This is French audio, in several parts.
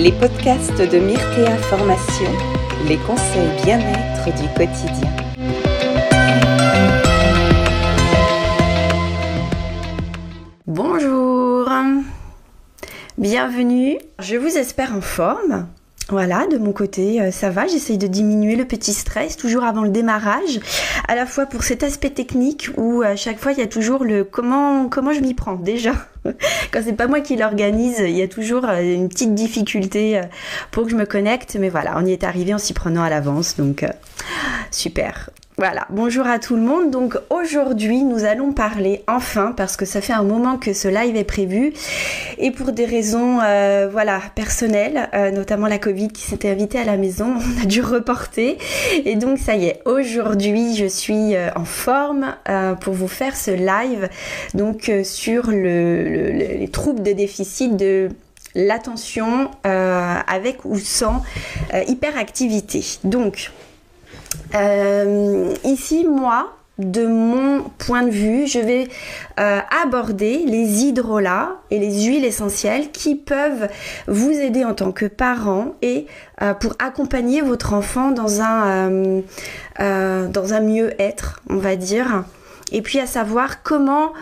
les podcasts de Myrtea Formation, les conseils bien-être du quotidien. Bonjour, bienvenue, je vous espère en forme. Voilà, de mon côté, euh, ça va. J'essaye de diminuer le petit stress toujours avant le démarrage, à la fois pour cet aspect technique où à chaque fois il y a toujours le comment comment je m'y prends déjà. Quand c'est pas moi qui l'organise, il y a toujours euh, une petite difficulté euh, pour que je me connecte, mais voilà, on y est arrivé en s'y prenant à l'avance, donc super. Voilà, bonjour à tout le monde. Donc aujourd'hui, nous allons parler enfin, parce que ça fait un moment que ce live est prévu, et pour des raisons euh, voilà personnelles, euh, notamment la Covid qui s'était invitée à la maison, on a dû reporter. Et donc ça y est, aujourd'hui, je suis euh, en forme pour vous faire ce live donc sur les troubles de déficit de l'attention avec ou sans hyperactivité. Donc euh, ici, moi, de mon point de vue, je vais euh, aborder les hydrolats et les huiles essentielles qui peuvent vous aider en tant que parent et euh, pour accompagner votre enfant dans un, dans un mieux-être, on va dire. Et puis à savoir comment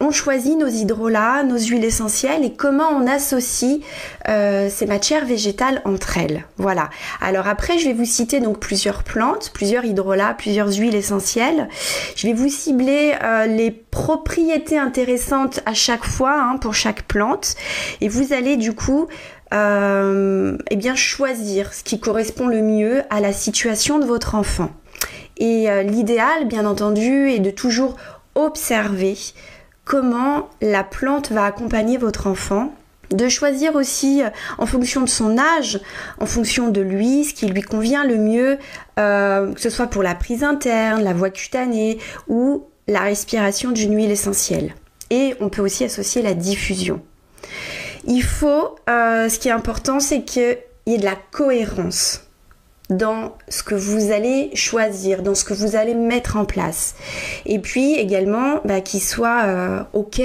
on choisit nos hydrolats, nos huiles essentielles et comment on associe euh, ces matières végétales entre elles. Voilà. Alors après, je vais vous citer donc plusieurs plantes, plusieurs hydrolats, plusieurs huiles essentielles. Je vais vous cibler euh, les propriétés intéressantes à chaque fois hein, pour chaque plante et vous allez du coup euh, eh bien choisir ce qui correspond le mieux à la situation de votre enfant. Et l'idéal, bien entendu, est de toujours observer comment la plante va accompagner votre enfant de choisir aussi euh, en fonction de son âge, en fonction de lui, ce qui lui convient le mieux, euh, que ce soit pour la prise interne, la voie cutanée ou la respiration d'une huile essentielle. Et on peut aussi associer la diffusion. Il faut, euh, ce qui est important, c'est qu'il y ait de la cohérence dans ce que vous allez choisir, dans ce que vous allez mettre en place. Et puis également bah, qu'il soit euh, OK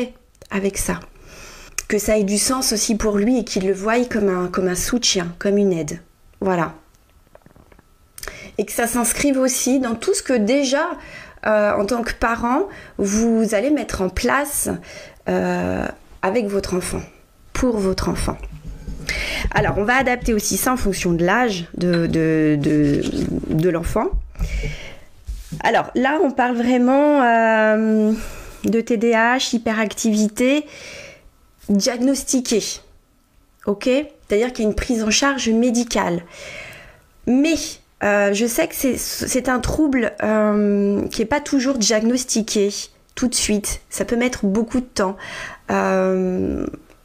avec ça. Que ça ait du sens aussi pour lui et qu'il le voie comme un, comme un soutien, comme une aide. Voilà. Et que ça s'inscrive aussi dans tout ce que déjà, euh, en tant que parent, vous allez mettre en place euh, avec votre enfant, pour votre enfant. Alors, on va adapter aussi ça en fonction de l'âge de, l'enfant. Alors là, on parle vraiment euh, de TDAH, hyperactivité diagnostiquée. Ok? C'est-à-dire qu'il y a une prise en charge médicale. Mais euh, je sais que c'est un trouble euh, qui n'est pas toujours diagnostiqué tout de suite. Ça peut mettre beaucoup de temps.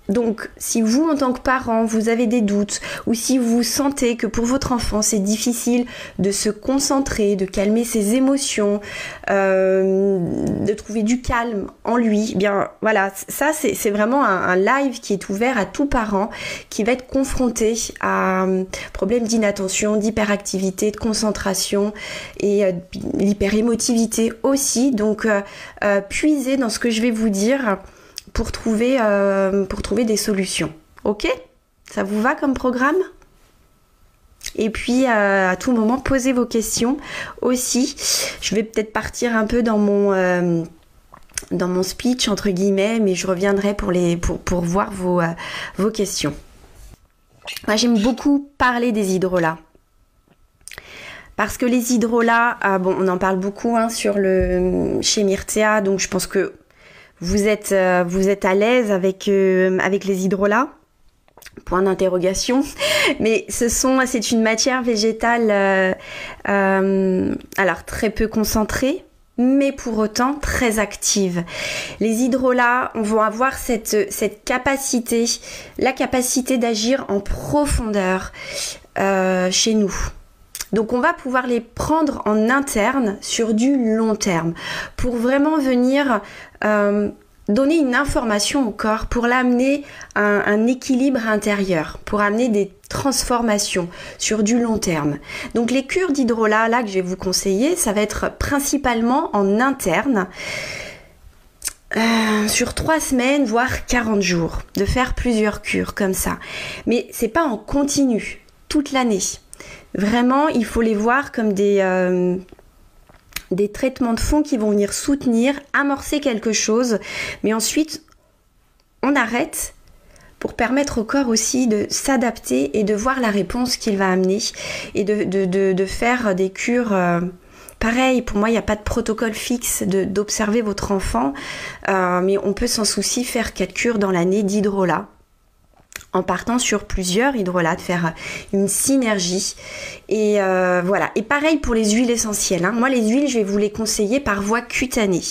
Donc, si vous, en tant que parent, vous avez des doutes ou si vous sentez que pour votre enfant, c'est difficile de se concentrer, de calmer ses émotions, euh, de trouver du calme en lui, eh bien voilà, ça c'est vraiment un, live qui est ouvert à tout parent qui va être confronté à euh, problème d'inattention, d'hyperactivité, de concentration et euh, l'hyperémotivité aussi. Donc, puisez dans ce que je vais vous dire pour trouver, euh, pour trouver des solutions. Ok? Ça vous va comme programme? Et puis euh, à tout moment, posez vos questions aussi. Je vais peut-être partir un peu dans mon, euh, dans mon speech, entre guillemets, mais je reviendrai pour, les, pour, pour voir vos, vos questions. Moi, j'aime beaucoup parler des hydrolats. Parce que les hydrolats, bon, on en parle beaucoup hein, sur le, chez Myrtea, donc je pense que vous êtes, euh, vous êtes à l'aise avec, euh, avec les hydrolats? Point d'interrogation. Mais ce sont, c'est une matière végétale, euh, alors très peu concentrée, mais pour autant très active. Les hydrolats vont avoir cette, cette capacité, la capacité d'agir en profondeur chez nous. Donc on va pouvoir les prendre en interne sur du long terme pour vraiment venir euh, donner une information au corps pour l'amener à un, équilibre intérieur, pour amener des transformations sur du long terme. Donc les cures d'hydrolat là que je vais vous conseiller, ça va être principalement en interne. euh, sur trois semaines, voire 40 jours, de faire plusieurs cures comme ça. Mais c'est pas en continu, toute l'année. Vraiment, il faut les voir comme des, euh, des traitements de fond qui vont venir soutenir, amorcer quelque chose, mais ensuite on arrête pour permettre au corps aussi de s'adapter et de voir la réponse qu'il va amener et de, de, faire des cures. Euh, pareil, pour moi, il n'y a pas de protocole fixe d'observer votre enfant, euh, mais on peut sans souci faire quatre cures dans l'année d'hydrolat en partant sur plusieurs hydrolats, de faire une synergie. Et euh, voilà. Et pareil pour les huiles essentielles. Hein. Moi, les huiles, je vais vous les conseiller par voie cutanée.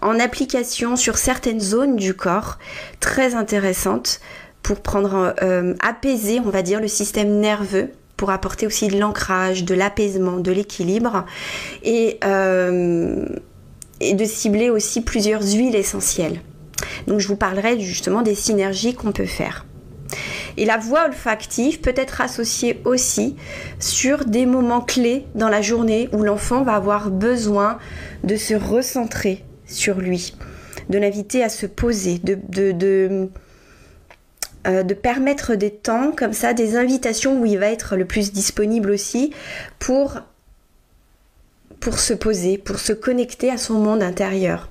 En application sur certaines zones du corps, très intéressantes pour prendre, euh, apaiser, on va dire, le système nerveux pour apporter aussi de l'ancrage, de l'apaisement, de l'équilibre euh, et de cibler aussi plusieurs huiles essentielles. Donc je vous parlerai justement des synergies qu'on peut faire. Et la voix olfactive peut être associée aussi sur des moments clés dans la journée où l'enfant va avoir besoin de se recentrer sur lui, de l'inviter à se poser, de, euh, permettre des temps comme ça, des invitations où il va être le plus disponible aussi pour se poser, pour se connecter à son monde intérieur.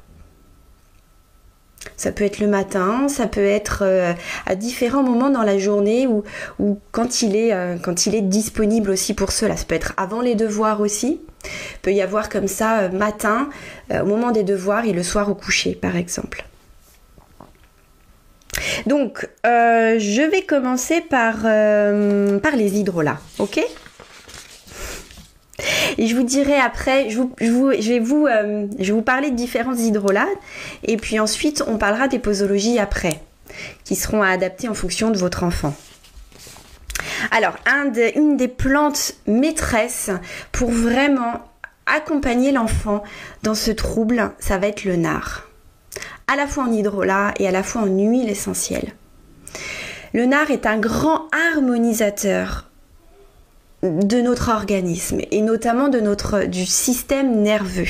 Ça peut être le matin, ça peut être euh, à différents moments dans la journée ou, quand, il est, euh, quand il est disponible aussi pour cela. Ça peut être avant les devoirs aussi. Il peut y avoir comme ça euh, matin, au moment des devoirs et le soir au coucher par exemple. Donc, je vais commencer par, par les hydrolats, ok? Et je vous dirai après, je, vais, vous, euh, vais vous parler de différents hydrolats. Et puis ensuite, on parlera des posologies après, qui seront à adapter en fonction de votre enfant. Alors, une des plantes maîtresses pour vraiment accompagner l'enfant dans ce trouble, ça va être le nard. À la fois en hydrolat et à la fois en huile essentielle. Le nard est un grand harmonisateur de notre organisme et notamment de notre, du système nerveux.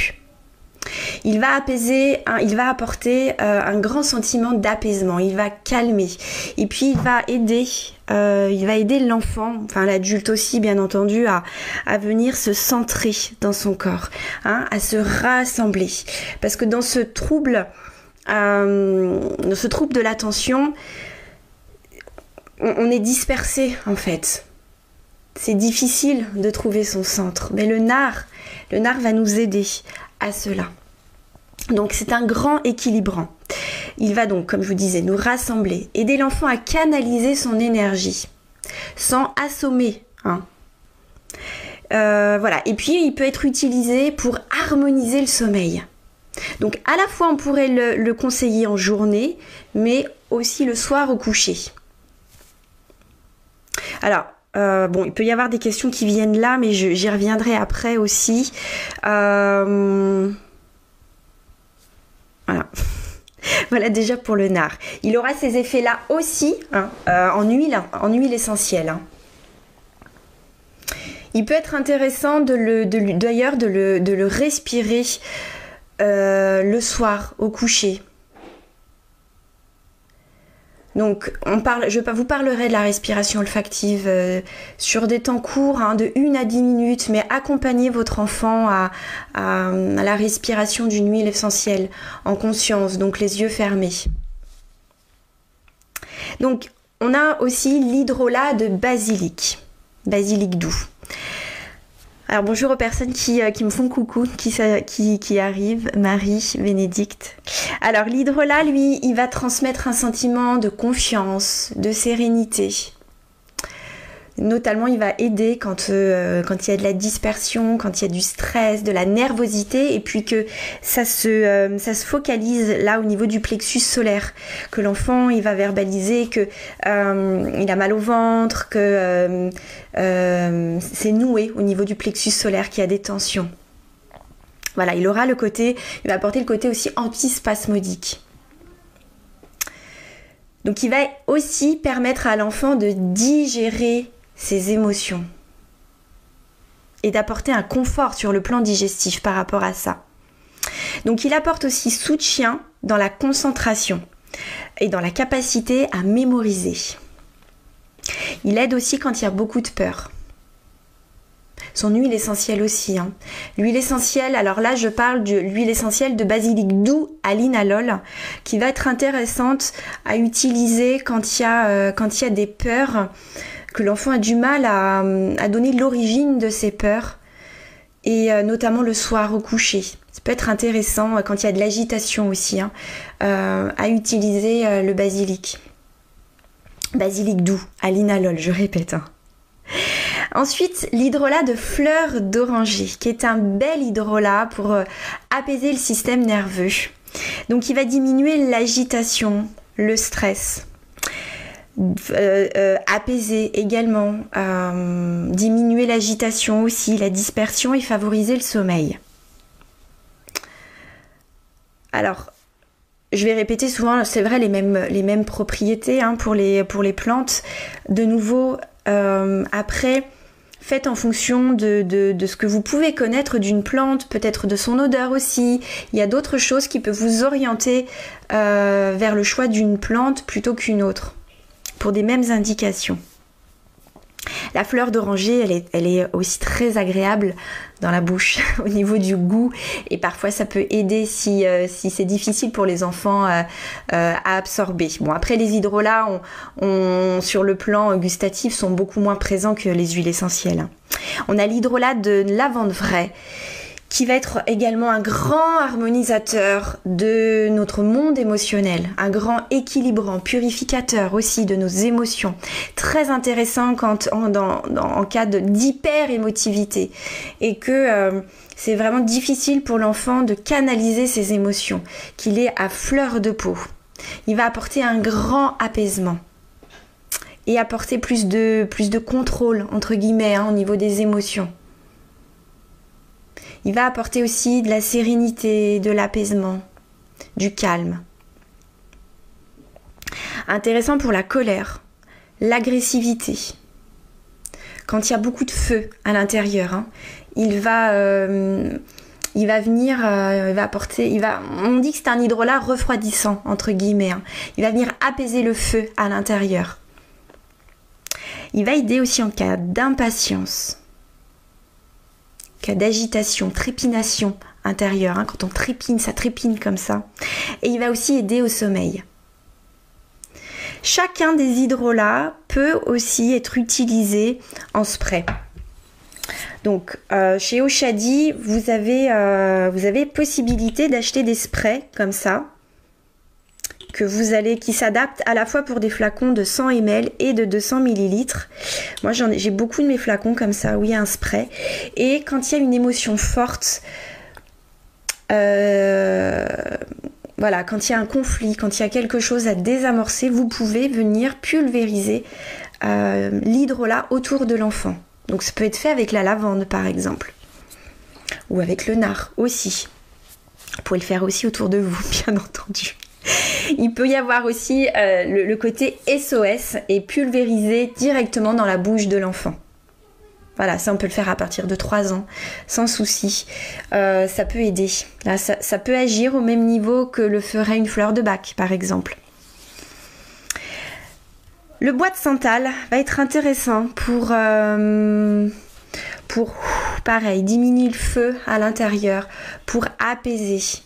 Il va apaiser, il va apporter euh, un grand sentiment d'apaisement, il va calmer et puis il va aider, euh, il va aider l'enfant, enfin l'adulte aussi bien entendu, à, à, venir se centrer dans son corps, hein, à se rassembler. Parce que dans ce trouble, euh, dans ce trouble de l'attention, on est dispersé en fait c'est difficile de trouver son centre. Mais le nard, le nard va nous aider à cela. Donc c'est un grand équilibrant. Il va donc, comme je vous disais, nous rassembler, aider l'enfant à canaliser son énergie, sans assommer. Hein. Euh, voilà. Et puis il peut être utilisé pour harmoniser le sommeil. Donc à la fois on pourrait le, le conseiller en journée, mais aussi le soir au coucher. Alors, euh, bon, il peut y avoir des questions qui viennent là, mais j'y reviendrai après aussi. Euh, voilà. voilà déjà pour le nard. Il aura ces effets-là aussi hein, euh, en, huile, en huile essentielle. Hein. Il peut être intéressant d'ailleurs de, le, de le respirer le soir au coucher. Donc, on parle, je vous parlerai de la respiration olfactive euh, sur des temps courts, hein, de 1 à 10 minutes, mais accompagnez votre enfant à, la respiration d'une huile essentielle en conscience, donc les yeux fermés. Donc, on a aussi l'hydrolat de basilic, basilic doux. Alors bonjour aux personnes qui, euh, me font coucou, qui, qui, qui arrivent, Marie, Bénédicte. Alors l'hydrolat, lui, il va transmettre un sentiment de confiance, de sérénité, Notamment, il va aider quand, euh, quand il y a de la dispersion, quand il y a du stress, de la nervosité, et puis que ça se, euh, focalise là au niveau du plexus solaire, que l'enfant il va verbaliser que euh, a mal au ventre, que c'est noué au niveau du plexus solaire, qu'il y a des tensions. Voilà, il aura le côté, il va apporter le côté aussi antispasmodique. Donc il va aussi permettre à l'enfant de digérer ses émotions et d'apporter un confort sur le plan digestif par rapport à ça. Donc il apporte aussi soutien dans la concentration et dans la capacité à mémoriser. Il aide aussi quand il y a beaucoup de peur. Son huile essentielle aussi. Hein. L'huile essentielle, alors là je parle de l'huile essentielle de basilic doux à l'inalol qui va être intéressante à utiliser quand il y a, euh, quand il y a des peurs, que l'enfant a du mal à, donner l'origine de ses peurs et euh, notamment le soir au coucher. Ça peut être intéressant euh, quand il y a de l'agitation aussi hein, à utiliser le basilic. Basilic doux à l'inalol, je répète. Hein. Ensuite, l'hydrolat de fleur d'oranger, qui est un bel hydrolat pour euh, apaiser le système nerveux. Donc il va diminuer l'agitation, le stress. Euh, euh, apaiser également, diminuer l'agitation aussi, la dispersion et favoriser le sommeil. Alors, je vais répéter souvent, c'est vrai, les mêmes, les mêmes propriétés hein, pour, les, pour les plantes. De nouveau, après, Faites en fonction de, ce que vous pouvez connaître d'une plante, peut-être de son odeur aussi. Il y a d'autres choses qui peuvent vous orienter euh, vers le choix d'une plante plutôt qu'une autre, pour des mêmes indications. La fleur d'oranger, elle est, aussi très agréable dans la bouche au niveau du goût et parfois ça peut aider si, euh, c'est difficile pour les enfants euh, euh, à absorber. Bon après les hydrolats sur le plan gustatif sont beaucoup moins présents que les huiles essentielles. On a l'hydrolat de lavande vraie qui va être également un grand harmonisateur de notre monde émotionnel, un grand équilibrant, purificateur aussi de nos émotions. Très intéressant quand en, dans, en cas d'hyper émotivité et que euh, c'est vraiment difficile pour l'enfant de canaliser ses émotions, qu'il est à fleur de peau. Il va apporter un grand apaisement et apporter plus de, plus de contrôle, entre guillemets, hein, au niveau des émotions. Il va apporter aussi de la sérénité, de l'apaisement, du calme. Intéressant pour la colère, l'agressivité. Quand il y a beaucoup de feu à l'intérieur, hein, il va, euh, il va venir, euh, il va apporter, il va, on dit que c'est un hydrolat refroidissant entre guillemets. Hein. Il va venir apaiser le feu à l'intérieur. Il va aider aussi en cas d'impatience d'agitation, trépination intérieure. Hein. quand on trépine, ça trépine comme ça. Et il va aussi aider au sommeil. Chacun des hydrolats peut aussi être utilisé en spray. Donc euh, chez Oshadi, vous avez, euh, vous avez possibilité d'acheter des sprays comme ça vous allez, qui s'adapte à la fois pour des flacons de 100 ml et de 200 ml. Moi, j'en j'ai beaucoup de mes flacons comme ça, où il y un spray. Et quand il y a une émotion forte, euh, voilà, quand il y a un conflit, quand il y a quelque chose à désamorcer, vous pouvez venir pulvériser euh, l'hydrolat autour de l'enfant. Donc ça peut être fait avec la lavande par exemple, ou avec le nard aussi. Vous pouvez le faire aussi autour de vous, bien entendu. Il peut y avoir aussi euh, le, côté SOS et pulvériser directement dans la bouche de l'enfant. Voilà, ça on peut le faire à partir de 3 ans, sans souci. Euh, ça peut aider. Ça, peut agir au même niveau que le ferait une fleur de bac, par exemple. Le bois de santal va être intéressant pour, euh, pour pareil, diminuer le feu à l'intérieur, pour apaiser.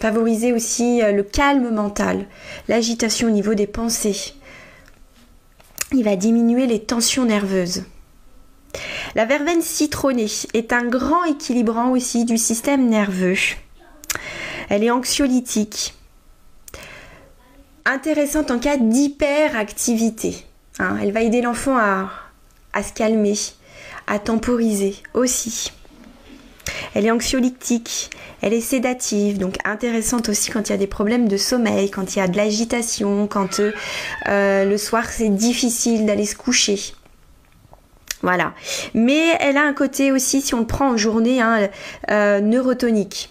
Favoriser aussi euh, le calme mental, l'agitation au niveau des pensées. Il va diminuer les tensions nerveuses. La verveine citronnée est un grand équilibrant aussi du système nerveux. Elle est anxiolytique. Intéressante en cas d'hyperactivité. Hein. elle va aider l'enfant à, à se calmer, à temporiser aussi. Elle est anxiolytique, elle est sédative, donc intéressante aussi quand il y a des problèmes de sommeil, quand il y a de l'agitation, quand euh, euh, le soir c'est difficile d'aller se coucher. Voilà. Mais elle a un côté aussi, si on le prend en journée, hein, euh, neurotonique.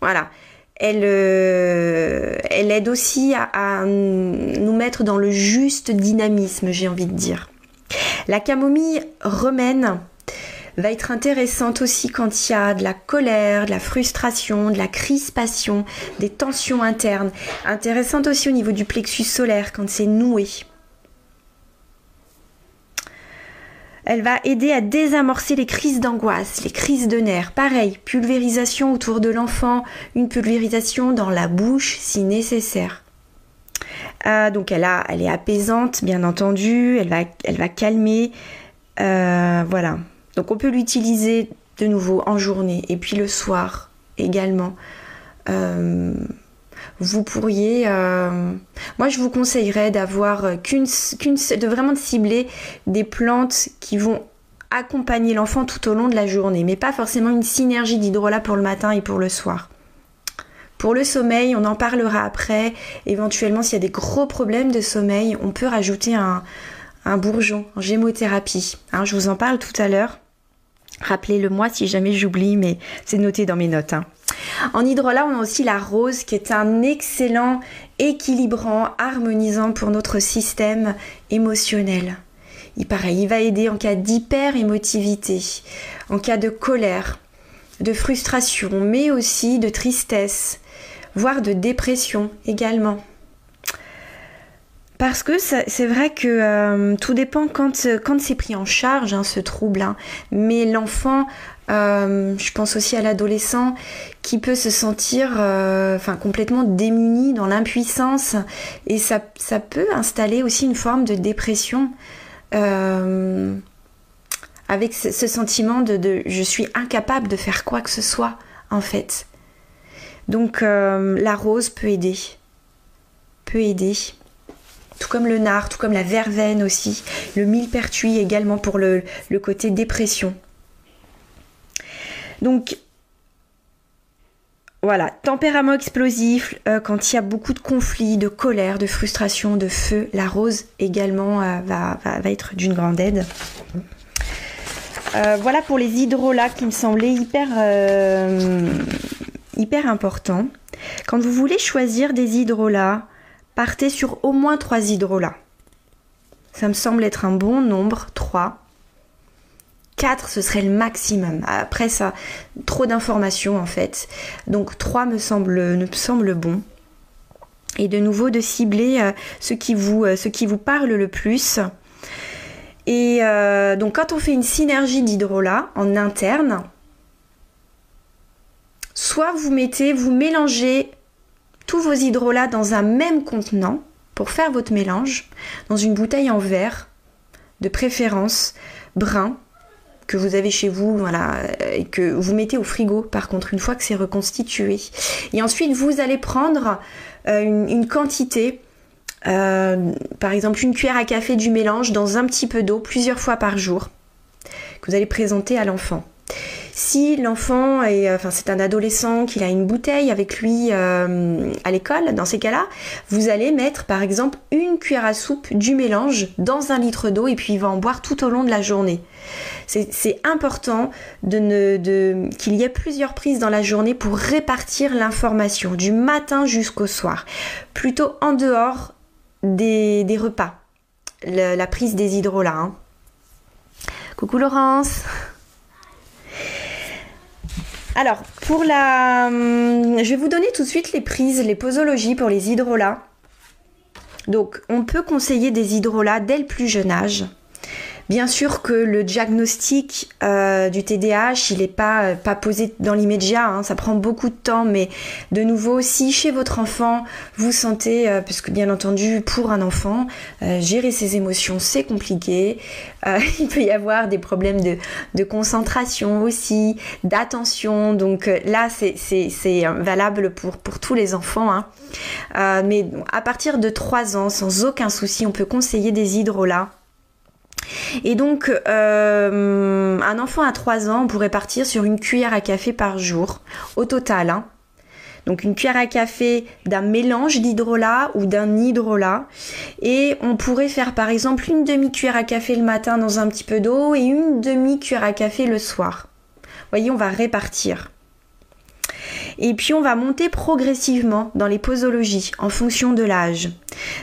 Voilà. Elle, aide aussi à, nous mettre dans le juste dynamisme, j'ai envie de dire. La camomille remène va être intéressante aussi quand il y a de la colère, de la frustration, de la crispation, des tensions internes. Intéressante aussi au niveau du plexus solaire quand c'est noué. Elle va aider à désamorcer les crises d'angoisse, les crises de nerfs. Pareil, pulvérisation autour de l'enfant, une pulvérisation dans la bouche si nécessaire. Ah, donc elle, a, elle est apaisante, bien entendu, elle va, calmer. Euh, voilà. Donc on peut l'utiliser de nouveau en journée et puis le soir également. Euh, vous pourriez, euh, moi je vous conseillerais d'avoir qu'une, de vraiment cibler des plantes qui vont accompagner l'enfant tout au long de la journée, mais pas forcément une synergie d'hydrolat pour le matin et pour le soir. Pour le sommeil, on en parlera après. Éventuellement, s'il y a des gros problèmes de sommeil, on peut rajouter un, bourgeon en gémothérapie. Hein, je vous en parle tout à l'heure. Rappelez-le moi si jamais j'oublie, mais c'est noté dans mes notes. Hein. En hydrolat, on a aussi la rose qui est un excellent équilibrant, harmonisant pour notre système émotionnel. Il, pareil, il va aider en cas d'hyper-émotivité, en cas de colère, de frustration, mais aussi de tristesse, voire de dépression également. Parce que c'est vrai que euh, tout dépend quand, quand c'est pris en charge, hein, ce trouble. Hein. Mais l'enfant, euh, je pense aussi à l'adolescent qui peut se sentir euh, complètement démuni dans l'impuissance. Et ça, ça, peut installer aussi une forme de dépression. avec ce, sentiment de, je suis incapable de faire quoi que ce soit, en fait. Donc la rose peut aider. Peut aider tout comme le nard, tout comme la verveine aussi, le millepertuis également pour le, côté dépression. Donc voilà, tempérament explosif, euh, quand il y a beaucoup de conflits, de colère, de frustration, de feu, la rose également euh, va, être d'une grande aide. Euh, voilà pour les hydrolats qui me semblaient hyper, hyper importants. Quand vous voulez choisir des hydrolats, partez sur au moins 3 hydrolats. Ça me semble être un bon nombre, 3. 4 ce serait le maximum. Après ça, trop d'informations en fait. Donc 3 me semble, bon. Et de nouveau de cibler euh, ce, qui vous, euh, ce qui vous parle le plus. Et euh, donc quand on fait une synergie d'hydrolats en interne, soit vous mettez, vous mélangez tous vos hydrolats dans un même contenant pour faire votre mélange, dans une bouteille en verre, de préférence brun, que vous avez chez vous, voilà, et que vous mettez au frigo par contre une fois que c'est reconstitué. Et ensuite vous allez prendre euh, une, quantité, euh, par exemple une cuillère à café du mélange dans un petit peu d'eau plusieurs fois par jour, que vous allez présenter à l'enfant. Si l'enfant est, enfin c'est un adolescent, qu'il a une bouteille avec lui euh, à l'école, dans ces cas-là, vous allez mettre par exemple une cuillère à soupe du mélange dans un litre d'eau et puis il va en boire tout au long de la journée. C'est important qu'il y ait plusieurs prises dans la journée pour répartir l'information du matin jusqu'au soir, plutôt en dehors des, repas. la prise des hydrolats. Hein. Coucou Laurence alors, pour la... Hum, je vais vous donner tout de suite les prises, les posologies pour les hydrolats. Donc, on peut conseiller des hydrolats dès le plus jeune âge. Bien sûr que le diagnostic euh, du TDAH, il n'est pas, euh, pas posé dans l'immédiat, hein, ça prend beaucoup de temps, mais de nouveau, si chez votre enfant, vous sentez, euh, parce que bien entendu, pour un enfant, gérer ses émotions, c'est compliqué, il peut y avoir des problèmes de, concentration aussi, d'attention, donc là, c'est valable pour, pour tous les enfants. Hein. mais à partir de 3 ans, sans aucun souci, on peut conseiller des hydrolats et donc, euh, un enfant à 3 ans pourrait partir sur une cuillère à café par jour, au total. Hein. Donc une cuillère à café d'un mélange d'hydrolat ou d'un hydrolat. Et on pourrait faire par exemple une demi-cuillère à café le matin dans un petit peu d'eau et une demi-cuillère à café le soir. Vous voyez, on va répartir. Et puis on va monter progressivement dans les posologies en fonction de l'âge.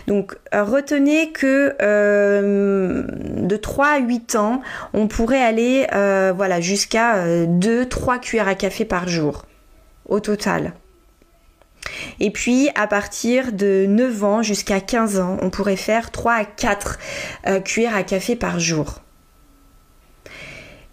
Donc euh, retenez que euh, de 3 à 8 ans, on pourrait aller euh, voilà, jusqu'à 2-3 cuillères à café par jour au total. Et puis à partir de 9 ans jusqu'à 15 ans, on pourrait faire 3 à 4 cuillères à café par jour.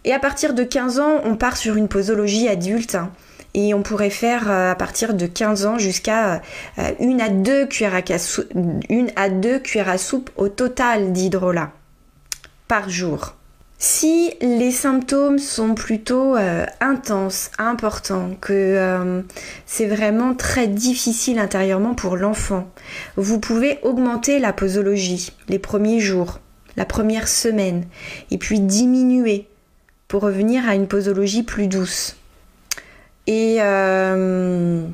Et à partir de 15 ans, on part sur une posologie adulte. Hein. Et on pourrait faire euh, à partir de 15 ans jusqu'à euh, une à deux cuillères à, soupe au total d'hydrolat par jour. Si les symptômes sont plutôt euh, intenses, importants, que c'est vraiment très difficile intérieurement pour l'enfant, vous pouvez augmenter la posologie les premiers jours, la première semaine, et puis diminuer pour revenir à une posologie plus douce. Et, euh,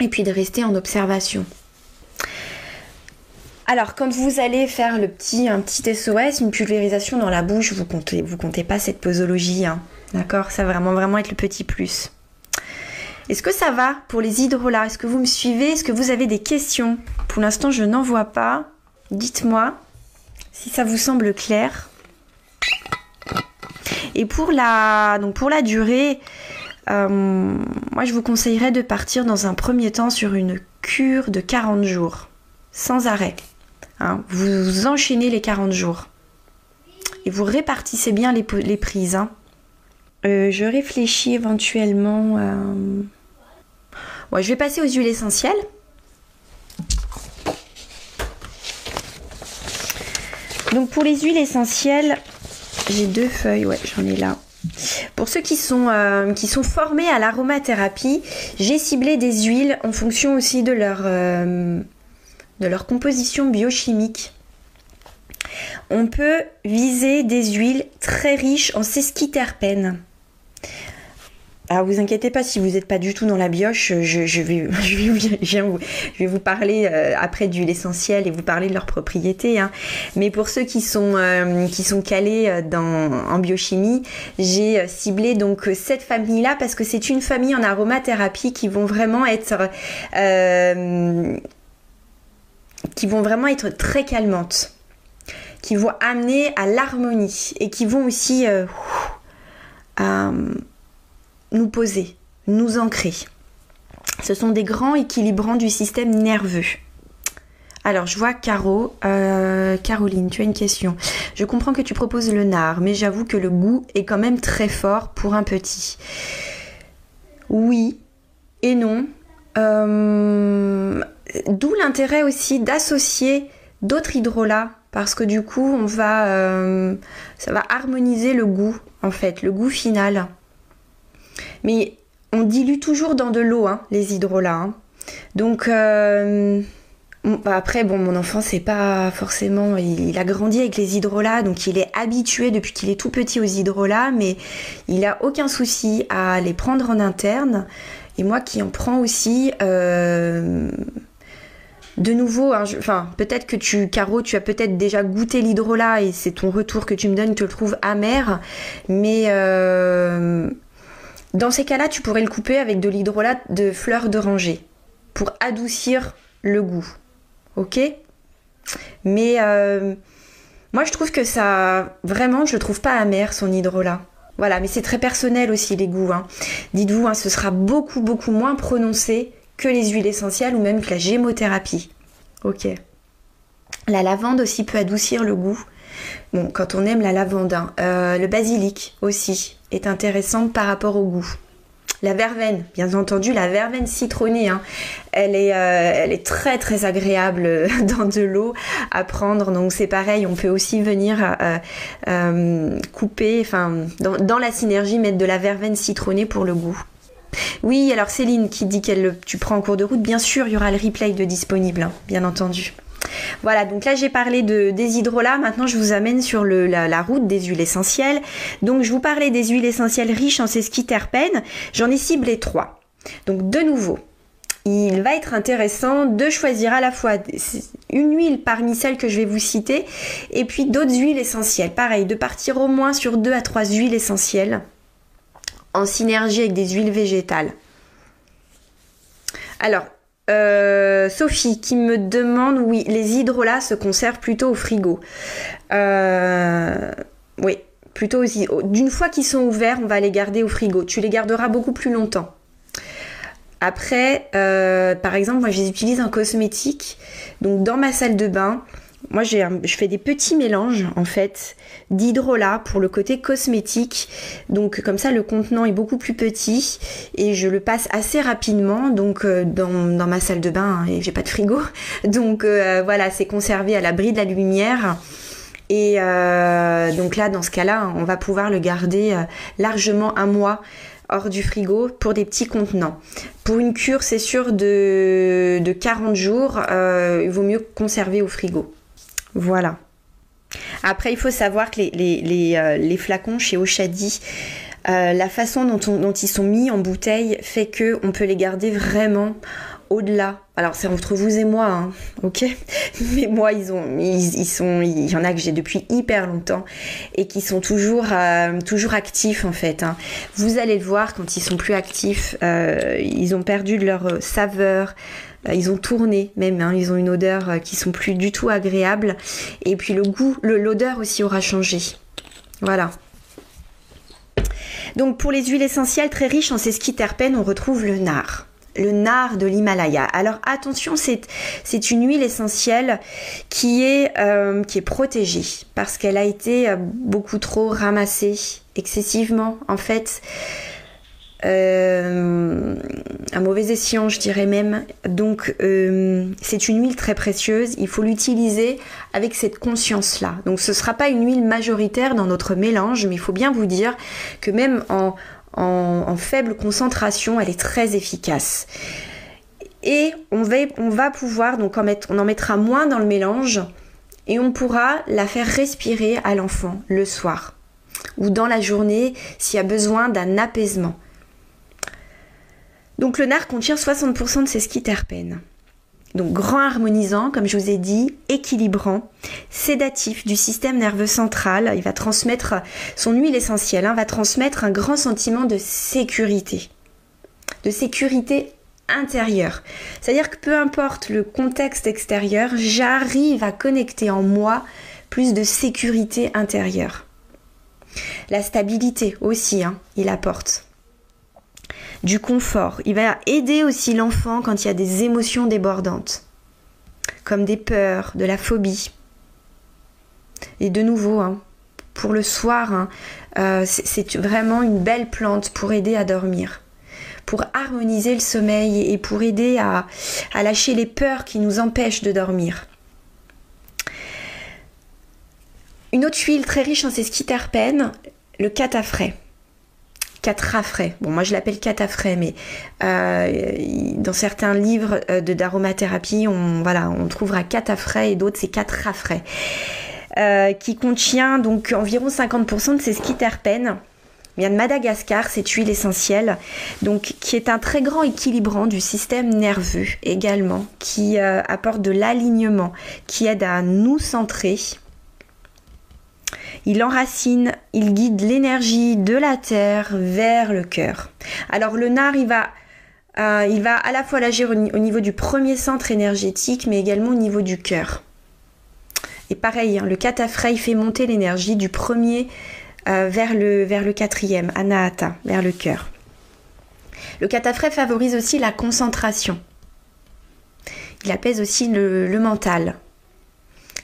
et puis de rester en observation. Alors, quand vous allez faire le petit, un petit SOS, une pulvérisation dans la bouche, vous comptez, vous comptez pas cette posologie, hein. d'accord? Ça va vraiment, vraiment être le petit plus. Est-ce que ça va pour les hydrolats Est-ce que vous me suivez? Est-ce que vous avez des questions? Pour l'instant, je n'en vois pas. Dites-moi si ça vous semble clair. Et pour la, donc pour la durée, euh, moi je vous conseillerais de partir dans un premier temps sur une cure de 40 jours, sans arrêt. Hein. vous enchaînez les 40 jours. Et vous répartissez bien les, prises. Hein. Euh, je réfléchis éventuellement. Euh, je vais passer aux huiles essentielles. Donc pour les huiles essentielles, j'ai deux feuilles, ouais, j'en ai là. Pour ceux qui sont, euh, qui sont formés à l'aromathérapie, j'ai ciblé des huiles en fonction aussi de leur, euh, de leur composition biochimique. On peut viser des huiles très riches en sesquiterpènes. Alors vous inquiétez pas si vous n'êtes pas du tout dans la bioche, je, vais, je, vous, parler euh, après d'huile essentielle et vous parler de leurs propriétés. Hein. Mais pour ceux qui sont, euh, qui sont calés euh, dans, en biochimie, j'ai ciblé donc cette famille-là parce que c'est une famille en aromathérapie qui vont vraiment être qui vont vraiment être très calmantes, qui vont amener à l'harmonie et qui vont aussi nous poser, nous ancrer. Ce sont des grands équilibrants du système nerveux. Alors, je vois Caro. Euh, Caroline, tu as une question. Je comprends que tu proposes le nard, mais j'avoue que le goût est quand même très fort pour un petit. Oui et non. Euh, d'où l'intérêt aussi d'associer d'autres hydrolats, parce que du coup, on va, euh, ça va harmoniser le goût, en fait, le goût final. Mais on dilue toujours dans de l'eau hein, les hydrolats. Hein. Donc euh, bah après, bon, mon enfant, c'est pas forcément. Il, a grandi avec les hydrolats, donc il est habitué depuis qu'il est tout petit aux hydrolats, mais il a aucun souci à les prendre en interne. Et moi qui en prends aussi. Euh, de nouveau, hein, enfin, peut-être que tu, Caro, tu as peut-être déjà goûté l'hydrolat et c'est ton retour que tu me donnes, tu le trouves amer, mais euh, dans ces cas-là, tu pourrais le couper avec de l'hydrolat de fleurs d'oranger pour adoucir le goût. Ok? Mais euh, moi, je trouve que ça. Vraiment, je le trouve pas amer son hydrolat. Voilà, mais c'est très personnel aussi les goûts. Hein. Dites-vous, hein, ce sera beaucoup, beaucoup moins prononcé que les huiles essentielles ou même que la gémothérapie. Ok? La lavande aussi peut adoucir le goût. Bon, quand on aime la lavande, hein. euh, le basilic aussi est intéressant par rapport au goût. La verveine, bien entendu, la verveine citronnée, hein. elle, est, euh, elle est très très agréable dans de l'eau à prendre. Donc c'est pareil, on peut aussi venir euh, couper, enfin dans, dans, la synergie, mettre de la verveine citronnée pour le goût. Oui, alors Céline qui dit qu'elle tu prends en cours de route, bien sûr, il y aura le replay de disponible, hein, bien entendu. Voilà, donc là j'ai parlé de, des hydrolats, maintenant je vous amène sur la, route des huiles essentielles. Donc je vous parlais des huiles essentielles riches en sesquiterpènes, j'en ai ciblé trois. Donc de nouveau, il va être intéressant de choisir à la fois une huile parmi celles que je vais vous citer et puis d'autres huiles essentielles. Pareil, de partir au moins sur deux à trois huiles essentielles en synergie avec des huiles végétales. Alors, euh, Sophie qui me demande, oui, les hydrolats se conservent plutôt au frigo. Euh, oui, plutôt aussi. D'une fois qu'ils sont ouverts, on va les garder au frigo. Tu les garderas beaucoup plus longtemps. Après, euh, par exemple, moi, j'utilise un cosmétique. Donc, dans ma salle de bain, moi, je fais des petits mélanges, en fait, d'hydrolat pour le côté cosmétique. Donc, comme ça, le contenant est beaucoup plus petit et je le passe assez rapidement. Donc, euh, dans, ma salle de bain, hein, et j'ai pas de frigo. Donc, euh, voilà, c'est conservé à l'abri de la lumière. Et donc là, dans ce cas-là, on va pouvoir le garder largement un mois hors du frigo pour des petits contenants. Pour une cure, c'est sûr, de, 40 jours, euh, il vaut mieux conserver au frigo. Voilà. Après, il faut savoir que les, euh, flacons chez Oshadi, euh, la façon dont, ils sont mis en bouteille fait que on peut les garder vraiment au-delà. Alors c'est entre vous et moi, hein, ok? Mais moi, ils ont, ils, sont, il y en a que j'ai depuis hyper longtemps et qui sont toujours, euh, toujours actifs en fait. Hein. Vous allez le voir quand ils sont plus actifs, ils ont perdu de leur saveur. Ils ont tourné même, hein. ils ont une odeur qui sont plus du tout agréables. Et puis le goût, l'odeur aussi aura changé. Voilà. Donc pour les huiles essentielles très riches en sesquiterpènes, on retrouve le nard le nard de l'Himalaya. Alors attention, c'est une huile essentielle qui est, euh, qui est protégée parce qu'elle a été euh, beaucoup trop ramassée excessivement en fait. Euh, un mauvais escient, je dirais même. Donc, c'est une huile très précieuse. Il faut l'utiliser avec cette conscience-là. Donc, ce ne sera pas une huile majoritaire dans notre mélange, mais il faut bien vous dire que même en, faible concentration, elle est très efficace. Et on va, pouvoir, donc on en mettra moins dans le mélange et on pourra la faire respirer à l'enfant le soir ou dans la journée s'il y a besoin d'un apaisement. Donc le nard contient 60% de ses skiterpènes. Donc grand harmonisant, comme je vous ai dit, équilibrant, sédatif du système nerveux central. Il va transmettre son huile essentielle, hein, va transmettre un grand sentiment de sécurité, de sécurité intérieure. C'est-à-dire que peu importe le contexte extérieur, j'arrive à connecter en moi plus de sécurité intérieure. La stabilité aussi, hein, il apporte du confort. Il va aider aussi l'enfant quand il y a des émotions débordantes, comme des peurs, de la phobie. Et de nouveau, hein, pour le soir, hein, euh, c'est vraiment une belle plante pour aider à dormir, pour harmoniser le sommeil et pour aider à, lâcher les peurs qui nous empêchent de dormir. Une autre huile très riche en ces skiterpènes, le catafrais catafrais. Bon, moi je l'appelle catafrais, mais euh, dans certains livres euh, de d'aromathérapie, on voilà, on trouvera catafrais et d'autres c'est catrafrais, euh, qui contient donc environ 50% de ces skiterpènes. Vient de Madagascar, cette huile essentielle, donc qui est un très grand équilibrant du système nerveux également, qui apporte de l'alignement, qui aide à nous centrer, il enracine, il guide l'énergie de la terre vers le cœur. Alors le nard, il va, euh, à la fois l'agir au, niveau du premier centre énergétique, mais également au niveau du cœur. Et pareil, hein, le cataphrei fait monter l'énergie du premier euh, vers, le, vers le quatrième, anahata, vers le cœur. Le cataphrei favorise aussi la concentration. Il apaise aussi le mental.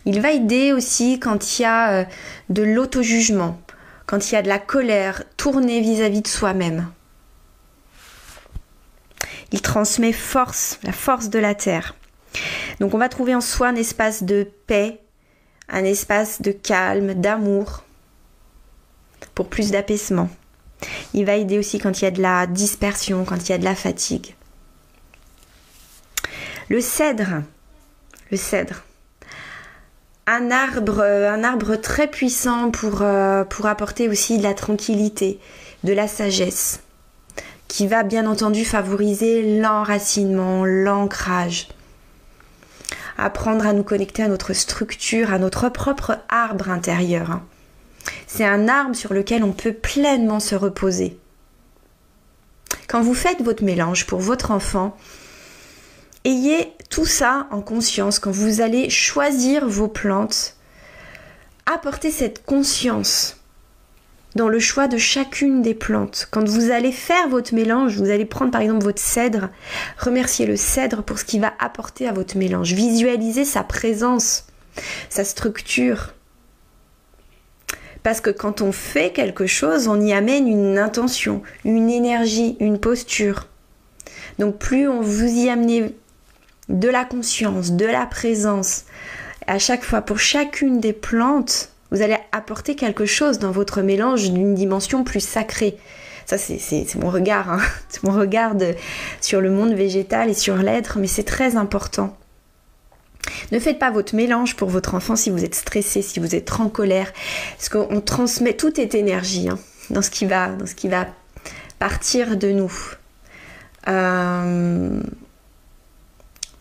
Il va aider aussi quand il y a euh, de l'auto-jugement, quand il y a de la colère tournée vis-à-vis de soi-même. Il transmet force, la force de la terre. Donc on va trouver en soi un espace de paix, un espace de calme, d'amour, pour plus d'apaisement. Il va aider aussi quand il y a de la dispersion, quand il y a de la fatigue. Le cèdre, le cèdre, un arbre, très puissant pour, euh, pour apporter aussi de la tranquillité, de la sagesse, qui va bien entendu favoriser l'enracinement, l'ancrage. Apprendre à nous connecter à notre structure, à notre propre arbre intérieur. Hein. C'est un arbre sur lequel on peut pleinement se reposer. Quand vous faites votre mélange pour votre enfant, ayez tout ça en conscience quand vous allez choisir vos plantes. Apportez cette conscience dans le choix de chacune des plantes. Quand vous allez faire votre mélange, vous allez prendre par exemple votre cèdre, remerciez le cèdre pour ce qu'il va apporter à votre mélange. Visualisez sa présence, sa structure. Parce que quand on fait quelque chose, on y amène une intention, une énergie, une posture. Donc plus on vous y amenez de la conscience, de la présence, à chaque fois pour chacune des plantes, vous allez apporter quelque chose dans votre mélange d'une dimension plus sacrée. Ça, c'est mon regard, hein. c'est mon regard sur le monde végétal et sur l'être, mais c'est très important. Ne faites pas votre mélange pour votre enfant si vous êtes stressé, si vous êtes en colère, parce qu'on transmet, toute est énergie hein, dans, ce qui va, dans ce qui va partir de nous. Euh,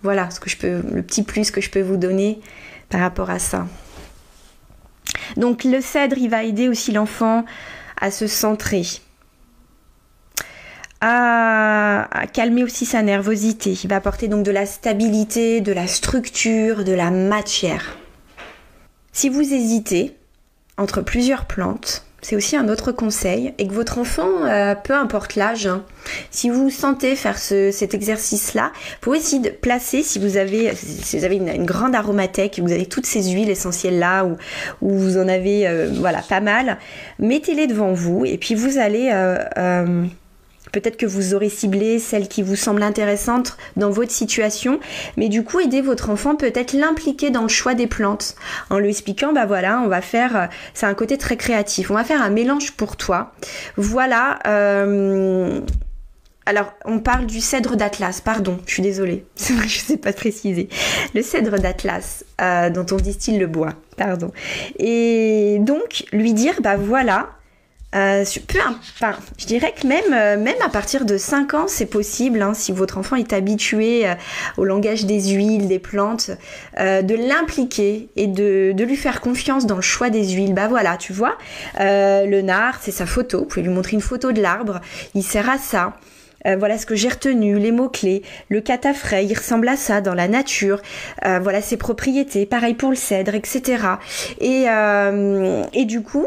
voilà ce que je peux, le petit plus que je peux vous donner par rapport à ça. Donc le cèdre, il va aider aussi l'enfant à se centrer, à, calmer aussi sa nervosité. Il va apporter donc de la stabilité, de la structure, de la matière. Si vous hésitez entre plusieurs plantes, c'est aussi un autre conseil, et que votre enfant, euh, peu importe l'âge, hein, si vous sentez faire cet exercice-là, vous pouvez essayer de placer, si vous avez, si vous avez une, grande aromathèque, vous avez toutes ces huiles essentielles-là, ou, vous en avez euh, voilà, pas mal, mettez-les devant vous, et puis vous allez... Euh, Peut-être que vous aurez ciblé celle qui vous semble intéressante dans votre situation, mais du coup, aider votre enfant peut-être l'impliquer dans le choix des plantes en lui expliquant, bah voilà, on va faire, euh, c'est un côté très créatif, on va faire un mélange pour toi. Voilà. Euh, alors, on parle du cèdre d'Atlas, pardon, je suis désolée, je ne sais pas préciser. Le cèdre d'Atlas, euh, dont on distille le bois, pardon. Et donc, lui dire, bah voilà, euh, peu, je dirais que même, euh, même à partir de 5 ans, c'est possible, hein, si votre enfant est habitué euh, au langage des huiles, des plantes, de l'impliquer et de, lui faire confiance dans le choix des huiles. Bah voilà, tu vois, le nard, c'est sa photo. Vous pouvez lui montrer une photo de l'arbre. Il sert à ça. voilà ce que j'ai retenu, les mots-clés. Le catafray, il ressemble à ça dans la nature. voilà ses propriétés. Pareil pour le cèdre, etc. Et, et du coup,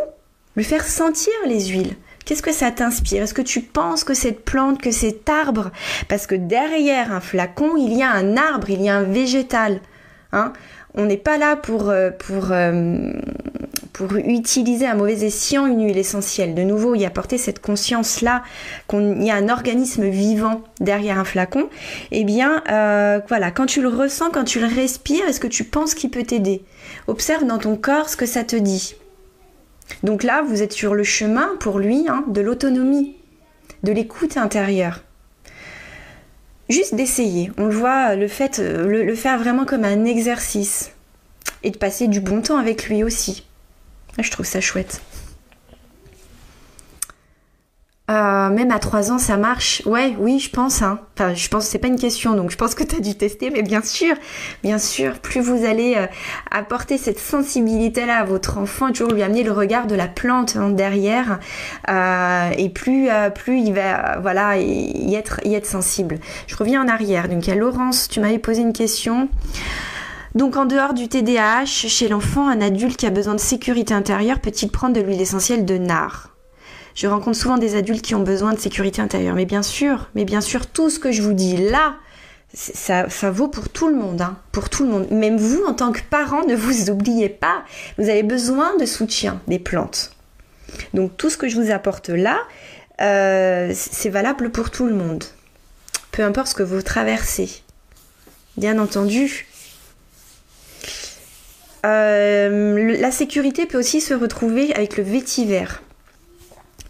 lui faire sentir les huiles. Qu'est-ce que ça t'inspire? Est-ce que tu penses que cette plante, que cet arbre, parce que derrière un flacon, il y a un arbre, il y a un végétal. Hein On n'est pas là pour, euh, pour, euh, pour utiliser un mauvais escient une huile essentielle. De nouveau, y apporter cette conscience-là qu'il y a un organisme vivant derrière un flacon. Eh bien, euh, voilà, quand tu le ressens, quand tu le respires, est-ce que tu penses qu'il peut t'aider? Observe dans ton corps ce que ça te dit. Donc là, vous êtes sur le chemin pour lui hein, de l'autonomie, de l'écoute intérieure. Juste d'essayer, on le voit, le, fait, le, faire vraiment comme un exercice et de passer du bon temps avec lui aussi. Je trouve ça chouette. Euh, même à 3 ans, ça marche. Ouais, oui, je pense. Hein. Enfin, je pense c'est pas une question, donc je pense que tu as dû tester, mais bien sûr, bien sûr, plus vous allez euh, apporter cette sensibilité-là à votre enfant, toujours lui amener le regard de la plante hein, derrière, euh, et plus, plus il va, voilà, y être, être sensible. Je reviens en arrière. Donc, à Laurence, tu m'avais posé une question. Donc en dehors du TDAH, chez l'enfant, un adulte qui a besoin de sécurité intérieure peut-il prendre de l'huile essentielle de nard? Je rencontre souvent des adultes qui ont besoin de sécurité intérieure. Mais bien sûr, mais bien sûr, tout ce que je vous dis là, ça, vaut pour tout le monde, hein, pour tout le monde. Même vous, en tant que parent, ne vous oubliez pas, vous avez besoin de soutien des plantes. Donc tout ce que je vous apporte là, euh, c'est valable pour tout le monde. Peu importe ce que vous traversez. Bien entendu, euh, la sécurité peut aussi se retrouver avec le vétiver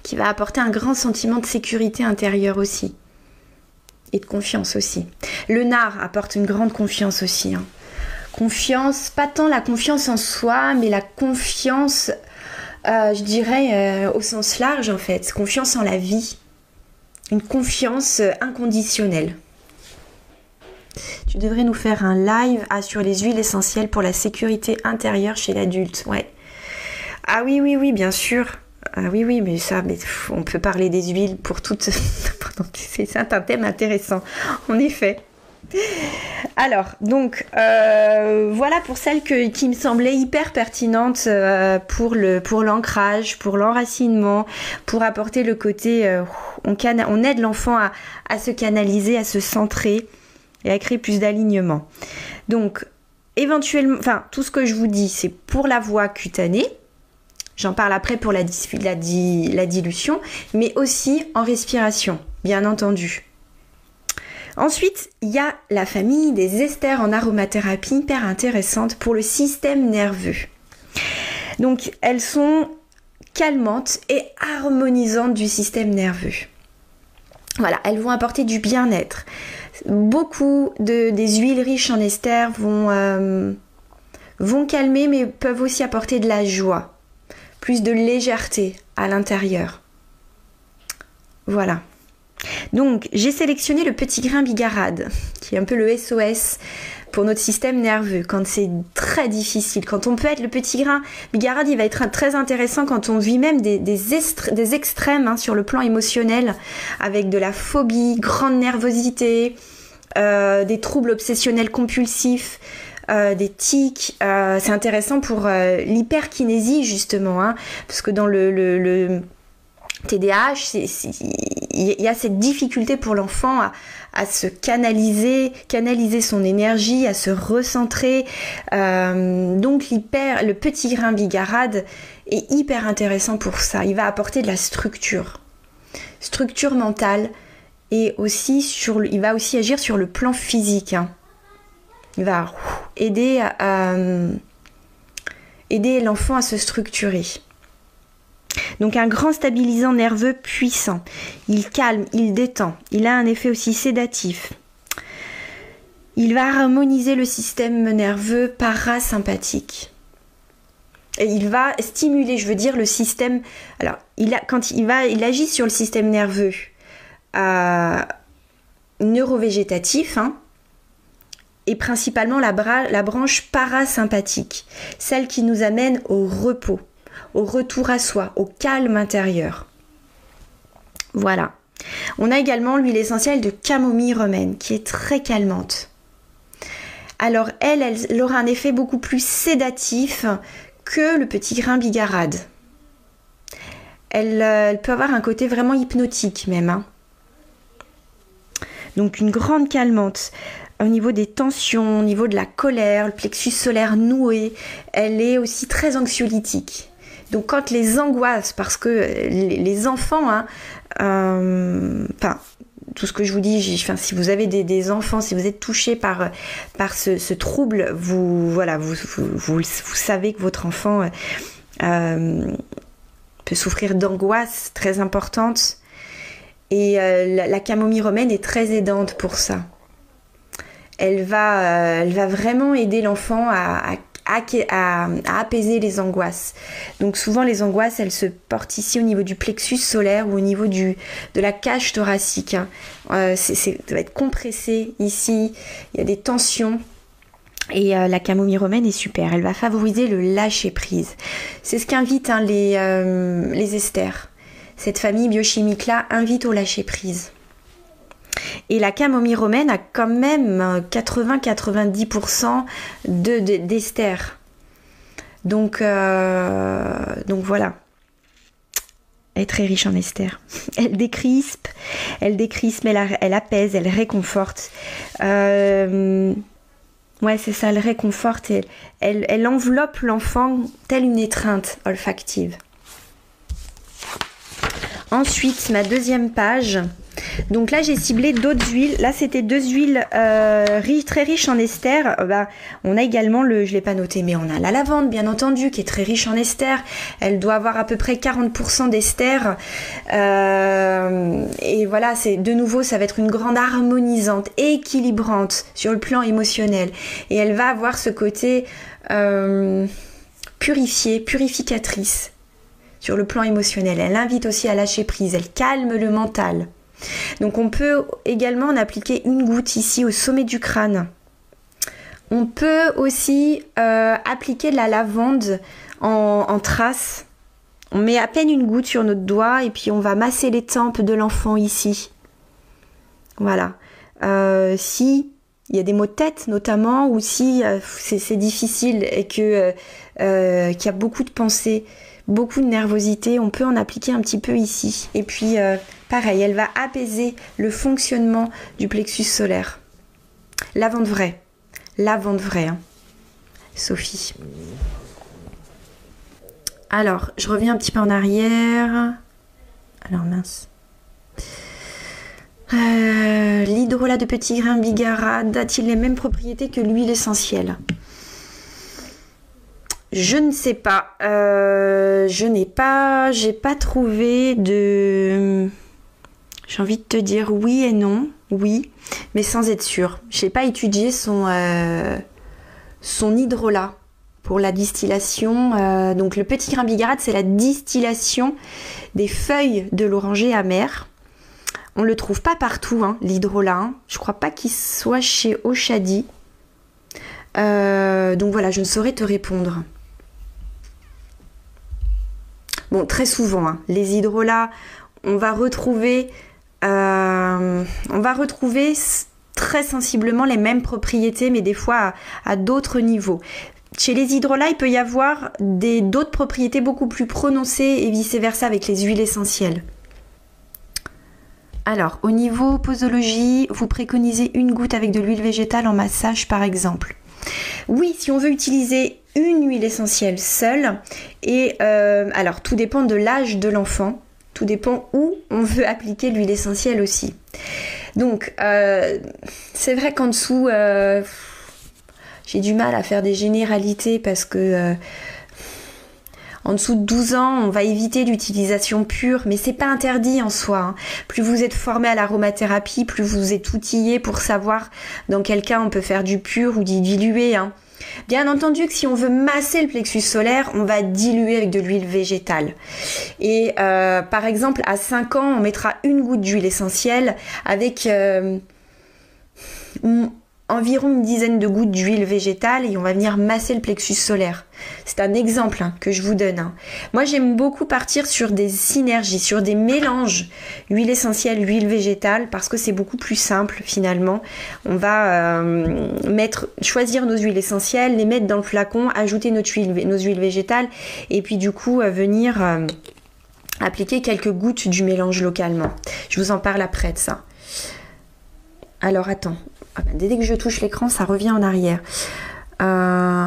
qui va apporter un grand sentiment de sécurité intérieure aussi. Et de confiance aussi. Le nard apporte une grande confiance aussi. Hein. Confiance, pas tant la confiance en soi, mais la confiance, euh, je dirais, euh, au sens large en fait. Confiance en la vie. Une confiance euh, inconditionnelle. Tu devrais nous faire un live ah, sur les huiles essentielles pour la sécurité intérieure chez l'adulte. Ouais. Ah oui, oui, oui, bien sûr. Ah oui, oui, mais ça, mais on peut parler des huiles pour toutes. c'est un thème intéressant, en effet. Alors, donc, euh, voilà pour celle qui me semblait hyper pertinente euh, pour, l'ancrage, pour l'enracinement, pour apporter le côté, euh, on, on, aide l'enfant à, à, se canaliser, à se centrer et à créer plus d'alignement. Donc, éventuellement, enfin, tout ce que je vous dis, c'est pour la voie cutanée. J'en parle après pour la, dilution, mais aussi en respiration, bien entendu. Ensuite, il y a la famille des esters en aromathérapie hyper intéressante pour le système nerveux. Donc, elles sont calmantes et harmonisantes du système nerveux. Voilà, elles vont apporter du bien-être. Beaucoup de, des huiles riches en esters euh, vont calmer mais peuvent aussi apporter de la joie, plus de légèreté à l'intérieur. Voilà. Donc j'ai sélectionné le petit grain bigarade, qui est un peu le SOS pour notre système nerveux, quand c'est très difficile. Quand on peut être le petit grain bigarade, il va être très intéressant quand on vit même des, extrêmes hein, sur le plan émotionnel, avec de la phobie, grande nervosité, euh, des troubles obsessionnels compulsifs. Euh, des tics, euh, c'est intéressant pour l'hyperkinésie justement, hein, parce que dans le, TDAH, il y a cette difficulté pour l'enfant à, se canaliser, canaliser son énergie, à se recentrer. Euh, donc le petit grain bigarade est hyper intéressant pour ça. Il va apporter de la structure, structure mentale et aussi il va aussi agir sur le plan physique. Hein. Il va aider, aider l'enfant à se structurer. Donc un grand stabilisant nerveux puissant. Il calme, il détend. Il a un effet aussi sédatif. Il va harmoniser le système nerveux parasympathique. Il va stimuler, je veux dire, le système. Alors, il a, quand il agit sur le système nerveux euh, neurovégétatif, hein, et principalement la, branche parasympathique, celle qui nous amène au repos au retour à soi, au calme intérieur. Voilà. On a également l'huile essentielle de camomille romaine qui est très calmante. Alors elle, elle, aura un effet beaucoup plus sédatif que le petit grain bigarade. Elle, euh, peut avoir un côté vraiment hypnotique même. Hein. Donc une grande calmante au niveau des tensions, au niveau de la colère, le plexus solaire noué. Elle est aussi très anxiolytique. Donc quand les angoisses, parce que les, enfants, hein, euh, enfin, tout ce que je vous dis, si vous avez des, enfants, si vous êtes touché par, par ce, trouble, vous, voilà, vous, vous, savez que votre enfant euh, peut souffrir d'angoisse très importante. Et euh, la, camomille romaine est très aidante pour ça. Elle va, elle va vraiment aider l'enfant à apaiser les angoisses. Donc souvent les angoisses, elles se portent ici au niveau du plexus solaire ou au niveau de la cage thoracique. Hein. Euh, ça va être compressé ici, il y a des tensions. Et euh, la camomille romaine est super, elle va favoriser le lâcher prise. C'est ce qu'invitent hein, les, euh, les esters. Cette famille biochimique là invite au lâcher prise. Et la camomille romaine a quand même 80-90% d'ester. donc, euh, donc voilà. Elle est très riche en ester. Elle décrispe, elle décrispe, elle, elle apaise, elle réconforte. Euh, ouais, c'est ça, elle réconforte. Elle enveloppe l'enfant telle une étreinte olfactive. Ensuite, ma deuxième page, donc là, j'ai ciblé d'autres huiles. Là, c'était deux huiles euh, très riches en ester. Euh, bah, on a également le, je l'ai pas noté, mais on a la lavande, bien entendu, qui est très riche en ester. Elle doit avoir à peu près 40% d'ester. Euh, et voilà, c'est de nouveau, ça va être une grande harmonisante, équilibrante sur le plan émotionnel. Et elle va avoir ce côté purifié, purificatrice sur le plan émotionnel. Elle invite aussi à lâcher prise, elle calme le mental. Donc on peut également en appliquer une goutte ici au sommet du crâne. On peut aussi euh, appliquer de la lavande en, trace. On met à peine une goutte sur notre doigt et puis on va masser les tempes de l'enfant ici. Voilà. Euh, si il y a des maux de tête notamment, ou si c'est difficile et que qu'il y a beaucoup de pensées, beaucoup de nervosité, on peut en appliquer un petit peu ici. Et puis pareil, elle va apaiser le fonctionnement du plexus solaire. Lavande vraie, lavande vraie, hein. Sophie. Alors, je reviens un petit peu en arrière. Alors mince. Euh, L'hydrolat de petit grain bigarade a-t-il les mêmes propriétés que l'huile essentielle? Je ne sais pas. Euh, je n'ai pas, j'ai pas trouvé de. J'ai envie de te dire oui et non, oui, mais sans être sûr. Je n'ai pas étudié son euh, son hydrolat pour la distillation. Euh, donc le petit grain bigarade, c'est la distillation des feuilles de l'oranger amer. On ne le trouve pas partout, hein, l'hydrolat. Hein. Je crois pas qu'il soit chez Oshadi. Euh, donc voilà, je ne saurais te répondre. Bon, très souvent, hein, les hydrolats, on va retrouver, euh, on va retrouver très sensiblement les mêmes propriétés, mais des fois à d'autres niveaux. Chez les hydrolats, il peut y avoir d'autres propriétés beaucoup plus prononcées et vice-versa avec les huiles essentielles. Alors, au niveau posologie, vous préconisez une goutte avec de l'huile végétale en massage par exemple. Oui, si on veut utiliser une huile essentielle seule, et euh, alors tout dépend de l'âge de l'enfant, tout dépend où on veut appliquer l'huile essentielle aussi. Donc, euh, c'est vrai qu'en dessous, euh, j'ai du mal à faire des généralités parce que euh, en dessous de 12 ans, on va éviter l'utilisation pure, mais c'est pas interdit en soi. Hein. Plus vous êtes formé à l'aromathérapie, plus vous êtes outillé pour savoir dans quel cas on peut faire du pur ou du dilué. Hein. Bien entendu que si on veut masser le plexus solaire, on va diluer avec de l'huile végétale. Et euh, par exemple, à 5 ans, on mettra une goutte d'huile essentielle avec euh, environ une dizaine de gouttes d'huile végétale et on va venir masser le plexus solaire. C'est un exemple hein, que je vous donne. Hein. Moi j'aime beaucoup partir sur des synergies, sur des mélanges huile essentielle, huile végétale parce que c'est beaucoup plus simple finalement. On va euh, mettre, choisir nos huiles essentielles, les mettre dans le flacon, ajouter nos huiles, végétales et puis du coup euh, venir euh, appliquer quelques gouttes du mélange localement. Je vous en parle après de ça. Alors attends, ah ben, dès que je touche l'écran, ça revient en arrière. Euh,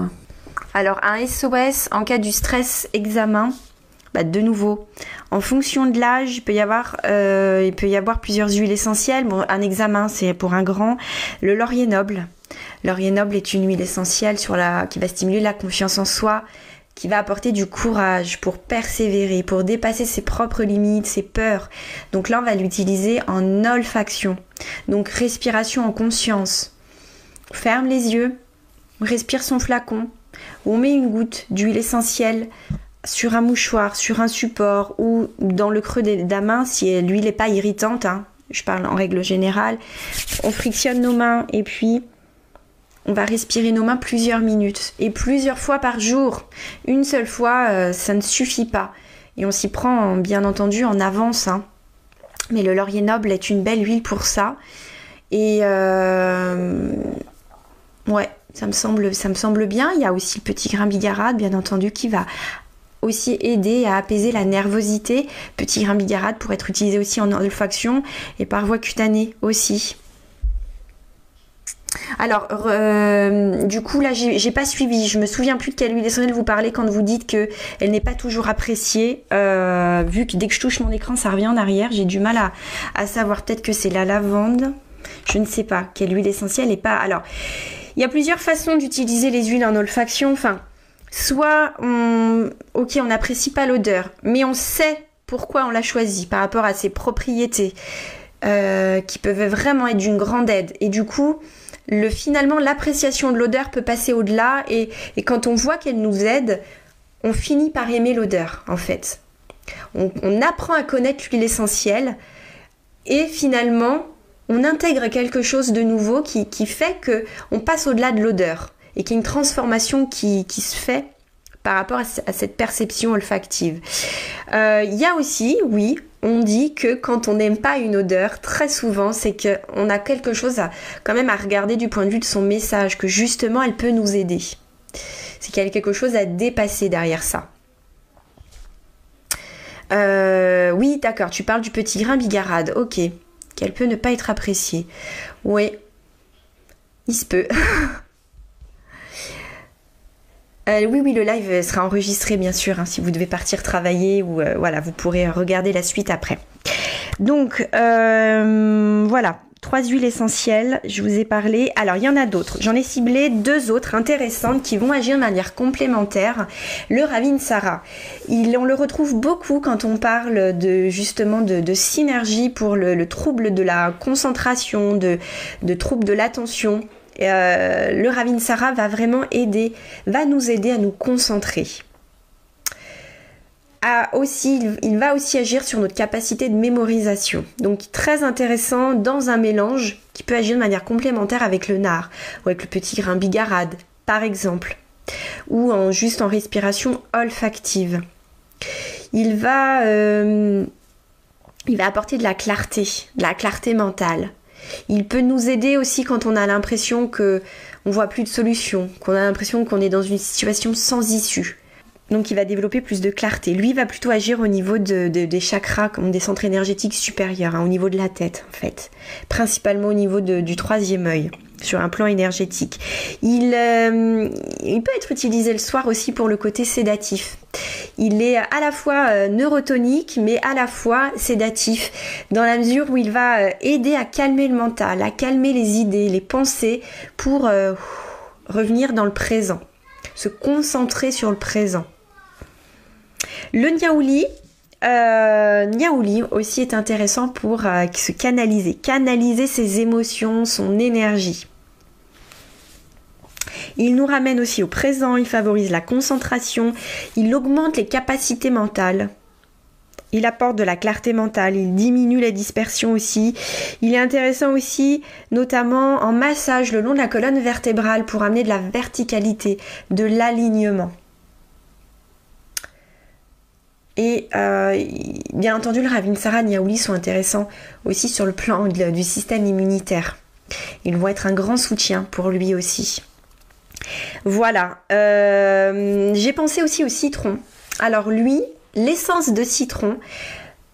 alors un SOS en cas du stress examen, bah, de nouveau, en fonction de l'âge, il peut y avoir, euh, il peut y avoir plusieurs huiles essentielles. Bon, un examen, c'est pour un grand. Le laurier noble. Laurier noble est une huile essentielle qui va stimuler la confiance en soi, qui va apporter du courage pour persévérer, pour dépasser ses propres limites, ses peurs. Donc là, on va l'utiliser en olfaction. Donc respiration en conscience. On ferme les yeux, respire son flacon, on met une goutte d'huile essentielle sur un mouchoir, sur un support ou dans le creux de la main si l'huile n'est pas irritante. Hein. je parle en règle générale. On frictionne nos mains et puis on va respirer nos mains plusieurs minutes et plusieurs fois par jour. Une seule fois, euh, ça ne suffit pas. Et on s'y prend bien entendu en avance. Hein. Mais le laurier noble est une belle huile pour ça. Et euh, ouais, ça me, semble, ça me semble bien. Il y a aussi le petit grain bigarade, bien entendu, qui va aussi aider à apaiser la nervosité. Petit grain bigarade pour être utilisé aussi en olfaction et par voie cutanée aussi. Alors, euh, du coup, là, j'ai pas suivi. Je me souviens plus de quelle huile essentielle vous parlez quand vous dites que elle n'est pas toujours appréciée. Euh, vu que dès que je touche mon écran, ça revient en arrière. J'ai du mal à, savoir. Peut-être que c'est la lavande. Je ne sais pas quelle huile essentielle est pas. Alors, il y a plusieurs façons d'utiliser les huiles en olfaction. Enfin, soit on, ok, on n'apprécie pas l'odeur, mais on sait pourquoi on l'a choisi par rapport à ses propriétés. Euh, qui peuvent vraiment être d'une grande aide. Et du coup, le, finalement, l'appréciation de l'odeur peut passer au-delà et, quand on voit qu'elle nous aide, on finit par aimer l'odeur, en fait. On, apprend à connaître l'huile essentielle et finalement, on intègre quelque chose de nouveau qui, fait que on passe au-delà de l'odeur et qu'il y a une transformation qui, se fait par rapport à, cette perception olfactive. Euh, il y a aussi, oui, on dit que quand on n'aime pas une odeur, très souvent, c'est qu'on a quelque chose à quand même à regarder du point de vue de son message, que justement elle peut nous aider. C'est qu'il y a quelque chose à dépasser derrière ça. Euh, oui, d'accord, tu parles du petit grain bigarade, ok. Qu'elle peut ne pas être appréciée. Oui, il se peut. Euh, oui, oui, le live sera enregistré, bien sûr, hein, si vous devez partir travailler ou euh, voilà, vous pourrez regarder la suite après. Donc, euh, voilà, trois huiles essentielles, je vous ai parlé. Alors, il y en a d'autres. J'en ai ciblé deux autres intéressantes qui vont agir de manière complémentaire. Le Ravinsara, il, on le retrouve beaucoup quand on parle de justement de, synergie pour le, trouble de la concentration, de, de trouble de l'attention euh, le Ravinsara va vraiment aider, va nous aider à nous concentrer. aussi, il, va aussi agir sur notre capacité de mémorisation. Donc très intéressant dans un mélange qui peut agir de manière complémentaire avec le nard ou avec le petit grain bigarade par exemple ou en juste en respiration olfactive. Il va, euh, il va apporter de la clarté, de la clarté mentale. Il peut nous aider aussi quand on a l'impression que on voit plus de solution, qu'on a l'impression qu'on est dans une situation sans issue. Donc il va développer plus de clarté. Lui va plutôt agir au niveau des chakras, comme des centres énergétiques supérieurs, hein, au niveau de la tête en fait. Principalement au niveau du troisième œil sur un plan énergétique. Euh, il, peut être utilisé le soir aussi pour le côté sédatif. Il est à la fois euh, neurotonique mais à la fois sédatif dans la mesure où il va euh, aider à calmer le mental, à calmer les idées, les pensées pour revenir dans le présent, se concentrer sur le présent. Le Niaouli, euh, aussi est intéressant pour euh, se canaliser, canaliser ses émotions, son énergie. Il nous ramène aussi au présent, il favorise la concentration, il augmente les capacités mentales. Il apporte de la clarté mentale, il diminue la dispersion aussi. Il est intéressant aussi, notamment en massage le long de la colonne vertébrale pour amener de la verticalité, de l'alignement. Et euh, bien entendu, le Ravinsara Niaouli sont intéressants aussi sur le plan du système immunitaire. Ils vont être un grand soutien pour lui aussi. Voilà. Euh, j'ai pensé aussi au citron. Alors lui, l'essence de citron,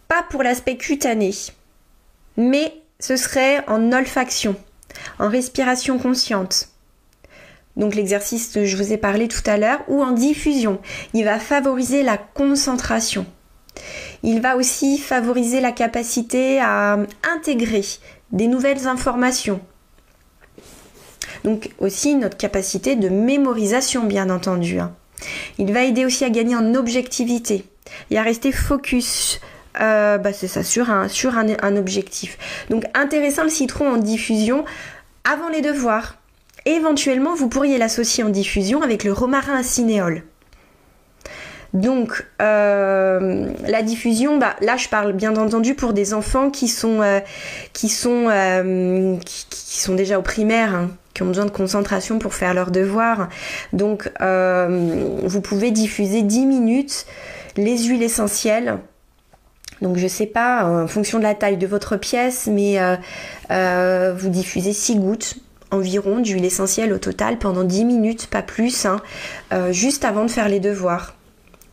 pas pour l'aspect cutané, mais ce serait en olfaction, en respiration consciente donc l'exercice que je vous ai parlé tout à l'heure, ou en diffusion. Il va favoriser la concentration. Il va aussi favoriser la capacité à intégrer des nouvelles informations. Donc aussi notre capacité de mémorisation, bien entendu. Hein. Il va aider aussi à gagner en objectivité et à rester focus. Euh, bah c'est ça, sur, un, sur un objectif. Donc intéressant le citron en diffusion avant les devoirs éventuellement, vous pourriez l'associer en diffusion avec le romarin à cinéole. Donc, euh, la diffusion, bah, là, je parle bien entendu pour des enfants qui sont, euh, qui sont, euh, qui, sont déjà au primaire, hein, qui ont besoin de concentration pour faire leurs devoirs. Donc, vous pouvez diffuser 10 minutes les huiles essentielles. Donc, je sais pas, en fonction de la taille de votre pièce, mais vous diffusez 6 gouttes environ d'huile essentielle au total pendant 10 minutes, pas plus, hein, euh, juste avant de faire les devoirs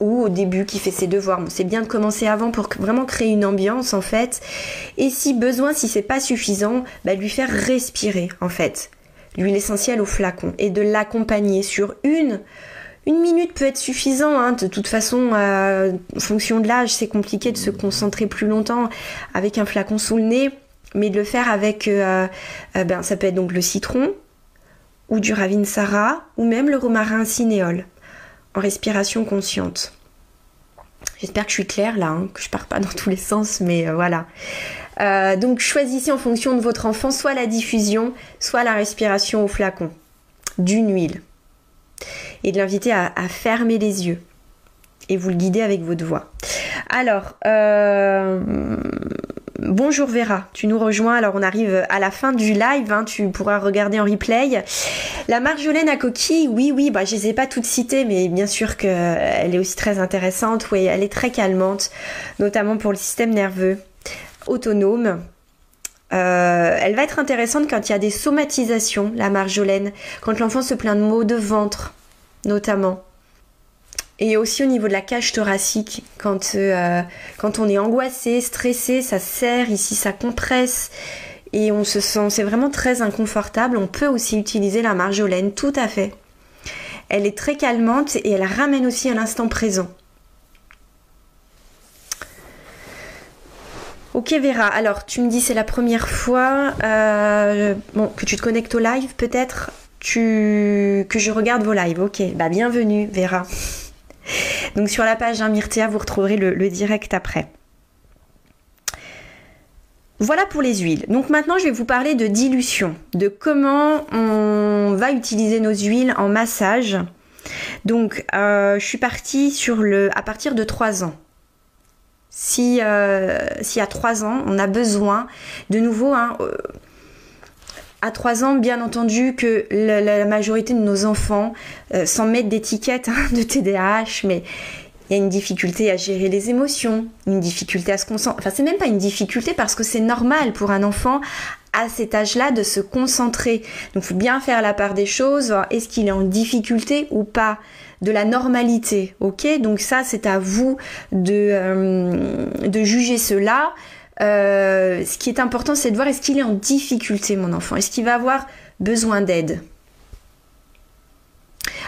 ou au début qui fait ses devoirs. c'est bien de commencer avant pour vraiment créer une ambiance en fait. Et si besoin, si c'est pas suffisant, bah, lui faire respirer en fait l'huile essentielle au flacon et de l'accompagner sur une une minute peut être suffisant. Hein. De toute façon, euh, en fonction de l'âge, c'est compliqué de se concentrer plus longtemps avec un flacon sous le nez mais de le faire avec, euh, euh, ben, ça peut être donc le citron, ou du ravinsara, ou même le romarin cinéole, en respiration consciente. J'espère que je suis claire là, hein, que je pars pas dans tous les sens, mais euh, voilà. donc choisissez en fonction de votre enfant soit la diffusion, soit la respiration au flacon d'une huile. Et de l'inviter à, à, fermer les yeux. Et vous le guidez avec votre voix. Alors, bonjour Vera, tu nous rejoins. Alors on arrive à la fin du live, hein, tu pourras regarder en replay. La marjolaine à coquille, oui, oui, bah, je les ai pas toutes citées, mais bien sûr qu'elle est aussi très intéressante. Oui, elle est très calmante, notamment pour le système nerveux autonome. Euh, elle va être intéressante quand il y a des somatisations, la marjolaine, quand l'enfant se plaint de maux de ventre, notamment. Et aussi au niveau de la cage thoracique, quand, euh, quand on est angoissé, stressé, ça serre, ici ça compresse et on se sent, c'est vraiment très inconfortable. On peut aussi utiliser la marjolaine, tout à fait. Elle est très calmante et elle ramène aussi à l'instant présent. Ok Vera, alors tu me dis c'est la première fois euh, bon, que tu te connectes au live peut-être? Que je regarde vos lives. Ok, bah bienvenue Vera. Donc sur la page Myrtea, vous retrouverez le, direct après. Voilà pour les huiles. Donc maintenant, je vais vous parler de dilution, de comment on va utiliser nos huiles en massage. Donc, euh, je suis partie sur le à partir de 3 ans. Si, euh, à 3 ans, on a besoin de nouveau, hein, euh, à 3 ans, bien entendu que la, majorité de nos enfants, euh, sans mettre d'étiquette hein, de TDAH, mais il y a une difficulté à gérer les émotions, une difficulté à se concentrer. Enfin, c'est même pas une difficulté parce que c'est normal pour un enfant à cet âge-là de se concentrer. Donc, il faut bien faire la part des choses. Est-ce qu'il est en difficulté ou pas de la normalité, ok? Donc ça, c'est à vous de, euh, de juger cela. Euh, ce qui est important, c'est de voir est-ce qu'il est en difficulté, mon enfant Est-ce qu'il va avoir besoin d'aide?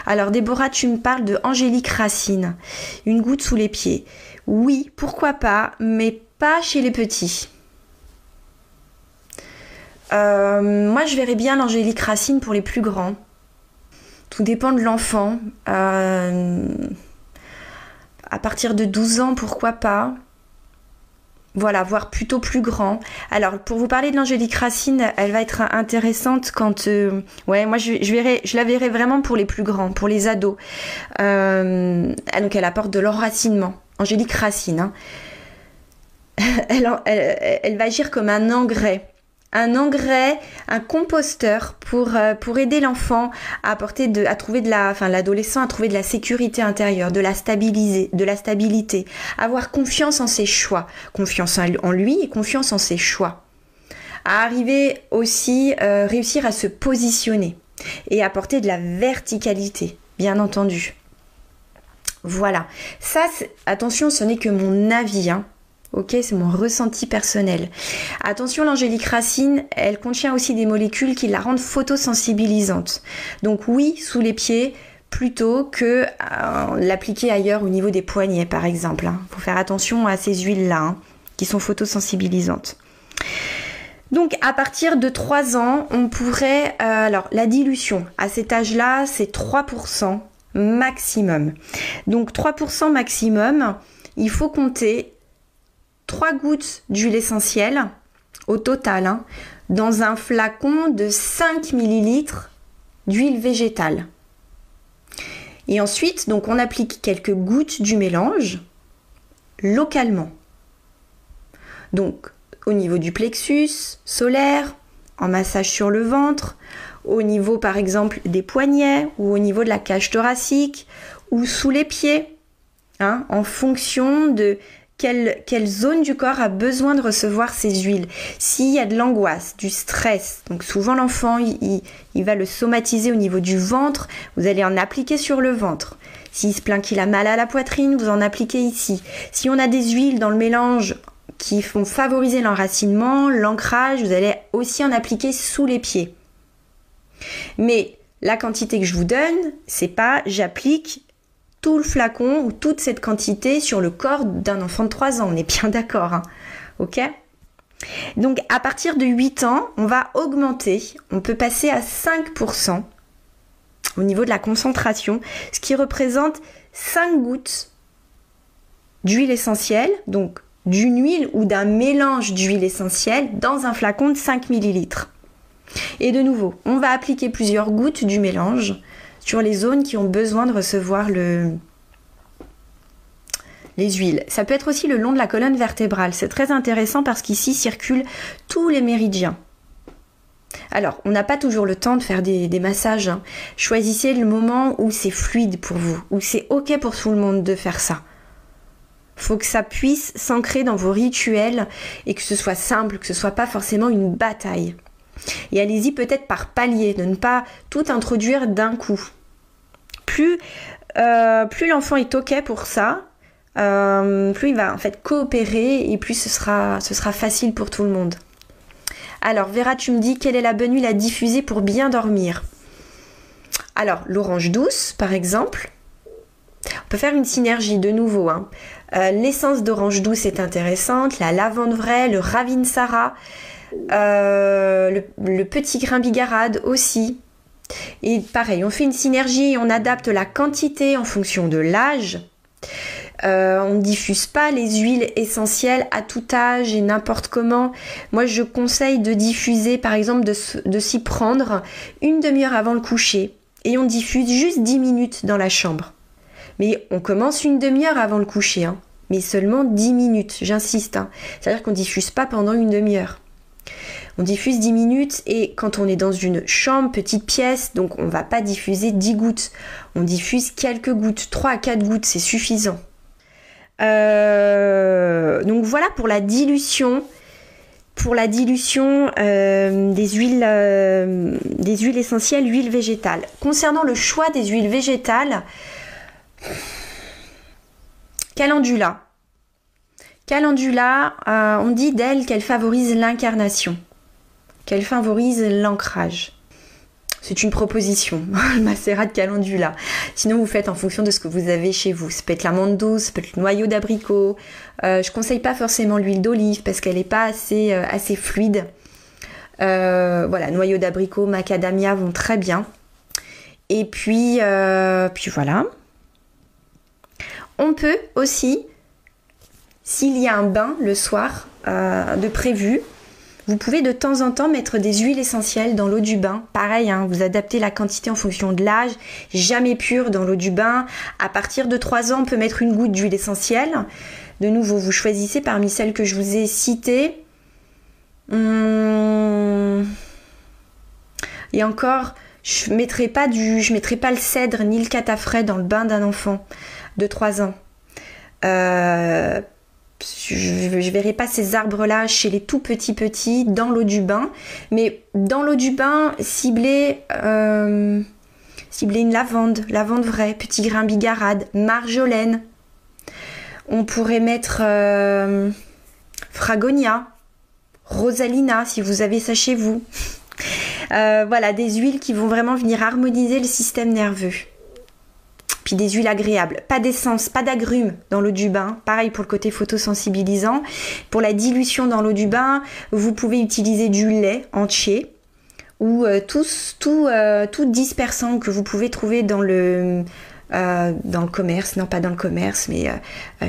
Alors Déborah, tu me parles de Angélique Racine, une goutte sous les pieds. Oui, pourquoi pas, mais pas chez les petits. Euh, moi, je verrais bien l'Angélique Racine pour les plus grands. Tout dépend de l'enfant. Euh, à partir de 12 ans, pourquoi pas voilà, voire plutôt plus grand. Alors, pour vous parler de l'Angélique Racine, elle va être intéressante quand... Euh, ouais, moi, je, verrai, je la verrai vraiment pour les plus grands, pour les ados. Euh, donc, elle apporte de l'enracinement. Angélique Racine. Hein. elle, elle, va agir comme un engrais un engrais, un composteur pour, euh, pour aider l'enfant à apporter de, trouver de la, enfin l'adolescent à trouver de la sécurité intérieure, de la stabiliser, de la stabilité, avoir confiance en ses choix, confiance en lui et confiance en ses choix. À arriver aussi, euh, réussir à se positionner et apporter de la verticalité, bien entendu. Voilà. Ça, attention, ce n'est que mon avis. Hein. Ok, c'est mon ressenti personnel. Attention, l'angélique racine, elle contient aussi des molécules qui la rendent photosensibilisante. Donc oui, sous les pieds, plutôt que euh, l'appliquer ailleurs au niveau des poignets, par exemple. Il hein. faut faire attention à ces huiles-là, hein, qui sont photosensibilisantes. Donc à partir de 3 ans, on pourrait... Euh, alors la dilution, à cet âge-là, c'est 3% maximum. Donc 3% maximum, il faut compter 3 gouttes d'huile essentielle au total hein, dans un flacon de 5 ml d'huile végétale. Et ensuite, donc on applique quelques gouttes du mélange localement. Donc au niveau du plexus solaire, en massage sur le ventre, au niveau par exemple des poignets ou au niveau de la cage thoracique ou sous les pieds, hein, en fonction de quelle, zone du corps a besoin de recevoir ces huiles. S'il y a de l'angoisse, du stress, donc souvent l'enfant, il, va le somatiser au niveau du ventre, vous allez en appliquer sur le ventre. S'il se plaint qu'il a mal à la poitrine, vous en appliquez ici. Si on a des huiles dans le mélange qui font favoriser l'enracinement, l'ancrage, vous allez aussi en appliquer sous les pieds. Mais la quantité que je vous donne, c'est pas j'applique tout le flacon ou toute cette quantité sur le corps d'un enfant de 3 ans. On est bien d'accord. Hein. ok? Donc à partir de 8 ans, on va augmenter. On peut passer à 5% au niveau de la concentration, ce qui représente 5 gouttes d'huile essentielle, donc d'une huile ou d'un mélange d'huile essentielle dans un flacon de 5 ml. Et de nouveau, on va appliquer plusieurs gouttes du mélange sur les zones qui ont besoin de recevoir le, les huiles. Ça peut être aussi le long de la colonne vertébrale. C'est très intéressant parce qu'ici circulent tous les méridiens. Alors, on n'a pas toujours le temps de faire des, massages. Hein. Choisissez le moment où c'est fluide pour vous, où c'est ok pour tout le monde de faire ça. Faut que ça puisse s'ancrer dans vos rituels et que ce soit simple, que ce soit pas forcément une bataille. Et allez-y peut-être par palier, de ne pas tout introduire d'un coup. Plus, euh, plus l'enfant est ok pour ça, euh, plus il va en fait coopérer et plus ce sera, ce sera facile pour tout le monde. Alors Vera, tu me dis quelle est la bonne huile à diffuser pour bien dormir? Alors l'orange douce par exemple. On peut faire une synergie de nouveau. Hein. Euh, l'essence d'orange douce est intéressante, la lavande vraie, le ravinsara, euh, le, petit grain bigarade aussi. Et pareil, on fait une synergie, on adapte la quantité en fonction de l'âge. Euh, on ne diffuse pas les huiles essentielles à tout âge et n'importe comment. Moi, je conseille de diffuser, par exemple, de, s'y prendre une demi-heure avant le coucher. Et on diffuse juste 10 minutes dans la chambre. Mais on commence une demi-heure avant le coucher, hein. mais seulement 10 minutes, j'insiste. Hein. C'est-à-dire qu'on ne diffuse pas pendant une demi-heure. On diffuse 10 minutes et quand on est dans une chambre, petite pièce, donc on ne va pas diffuser 10 gouttes. On diffuse quelques gouttes, 3 à 4 gouttes, c'est suffisant. Euh, donc voilà pour la dilution pour la dilution euh, des, huiles, euh, des huiles essentielles, huiles végétales. Concernant le choix des huiles végétales, calendula. Calendula, on dit d'elle qu'elle favorise l'incarnation, qu'elle favorise l'ancrage. C'est une proposition, le macérat de calendula. Sinon, vous faites en fonction de ce que vous avez chez vous. Ça peut être l'amande douce, ça peut être le noyau d'abricot. Euh, je conseille pas forcément l'huile d'olive parce qu'elle n'est pas assez, euh, fluide. Euh, voilà, noyau d'abricot, macadamia vont très bien. Et puis, euh, puis voilà. On peut aussi, s'il y a un bain le soir de prévu, vous pouvez de temps en temps mettre des huiles essentielles dans l'eau du bain. Pareil, hein, vous adaptez la quantité en fonction de l'âge. Jamais pure dans l'eau du bain. À partir de 3 ans, on peut mettre une goutte d'huile essentielle. De nouveau, vous choisissez parmi celles que je vous ai citées. Hum. Et encore, je mettrai pas du, pas le cèdre ni le catafrais dans le bain d'un enfant de 3 ans. Euh, je ne verrai pas ces arbres-là chez les tout petits petits dans l'eau du bain, mais dans l'eau du bain, cibler, euh, cibler une lavande, lavande vraie, petit grain bigarade, marjolaine. On pourrait mettre euh, fragonia, rosalina si vous avez ça chez vous. Euh, voilà, des huiles qui vont vraiment venir harmoniser le système nerveux puis des huiles agréables. Pas d'essence, pas d'agrumes dans l'eau du bain. Pareil pour le côté photosensibilisant. Pour la dilution dans l'eau du bain, vous pouvez utiliser du lait entier ou euh, euh, tout, dispersant que vous pouvez trouver dans le, euh, dans le commerce. Non, pas dans le commerce, mais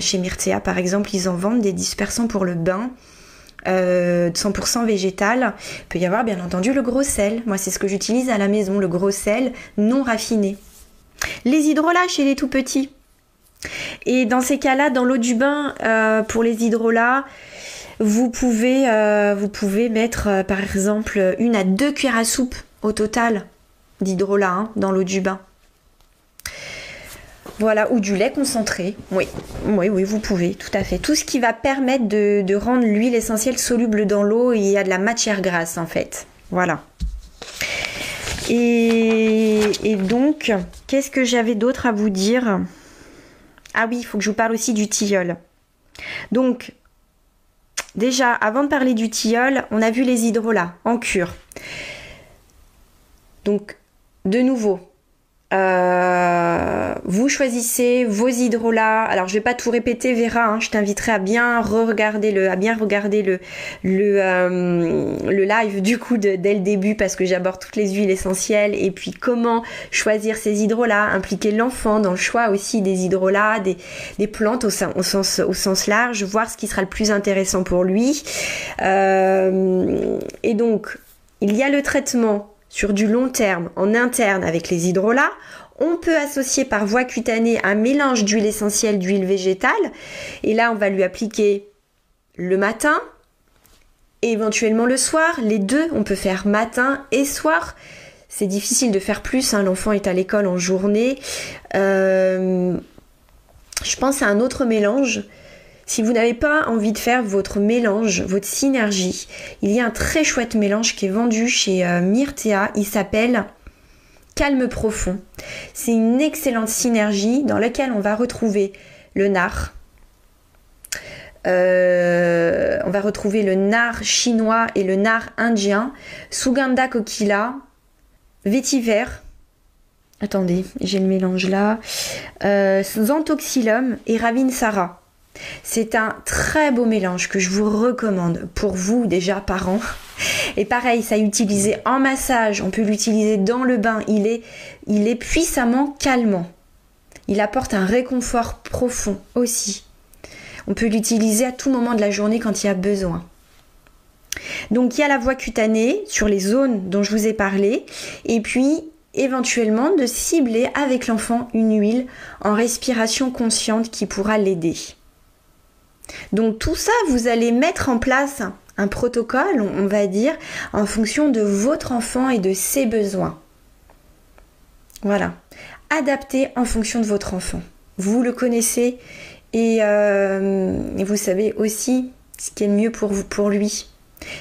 chez Myrtea par exemple, ils en vendent des dispersants pour le bain. 100% végétal. Il peut y avoir bien entendu le gros sel. Moi, c'est ce que j'utilise à la maison, le gros sel non raffiné. Les hydrolats chez les tout petits. Et dans ces cas-là, dans l'eau du bain, euh, pour les hydrolats, vous pouvez, euh, vous pouvez mettre euh, par exemple une à deux cuillères à soupe au total d'hydrolat hein, dans l'eau du bain. Voilà, ou du lait concentré. Oui, oui, oui, vous pouvez, tout à fait. Tout ce qui va permettre de, de rendre l'huile essentielle soluble dans l'eau il y a de la matière grasse en fait. Voilà. Et, donc, qu'est-ce que j'avais d'autre à vous dire? Ah oui, il faut que je vous parle aussi du tilleul. Donc, déjà, avant de parler du tilleul, on a vu les hydrolats en cure. Donc, de nouveau, euh, vous choisissez vos hydrolats. Alors je vais pas tout répéter, Vera. Hein. je t'inviterai à bien regarder le, à bien regarder le le, euh, live du coup dès le début parce que j'aborde toutes les huiles essentielles et puis comment choisir ces hydrolats, impliquer l'enfant dans le choix aussi des hydrolats, des, des plantes au, au, sens au sens large, voir ce qui sera le plus intéressant pour lui. Euh, et donc il y a le traitement sur du long terme en interne avec les hydrolats. On peut associer par voie cutanée un mélange d'huile essentielle, d'huile végétale. Et là, on va lui appliquer le matin, et éventuellement le soir. Les deux, on peut faire matin et soir. C'est difficile de faire plus, hein. l'enfant est à l'école en journée. Euh, je pense à un autre mélange. Si vous n'avez pas envie de faire votre mélange, votre synergie, il y a un très chouette mélange qui est vendu chez euh, Myrtea. Il s'appelle Calme Profond. C'est une excellente synergie dans laquelle on va retrouver le nard. Euh, on va retrouver le nard chinois et le nard indien, Suganda kokila, vétiver. Attendez, j'ai le mélange là. Euh, Xanthoxylum et Ravinsara. C'est un très beau mélange que je vous recommande pour vous déjà parents. Et pareil, ça utilisé en massage, on peut l'utiliser dans le bain. Il est, il est puissamment calmant. Il apporte un réconfort profond aussi. On peut l'utiliser à tout moment de la journée quand il y a besoin. Donc il y a la voie cutanée sur les zones dont je vous ai parlé et puis éventuellement de cibler avec l'enfant une huile en respiration consciente qui pourra l'aider. Donc tout ça, vous allez mettre en place un protocole, on va dire, en fonction de votre enfant et de ses besoins. Voilà. Adapté en fonction de votre enfant. Vous le connaissez et, euh, vous savez aussi ce qui est mieux pour, lui.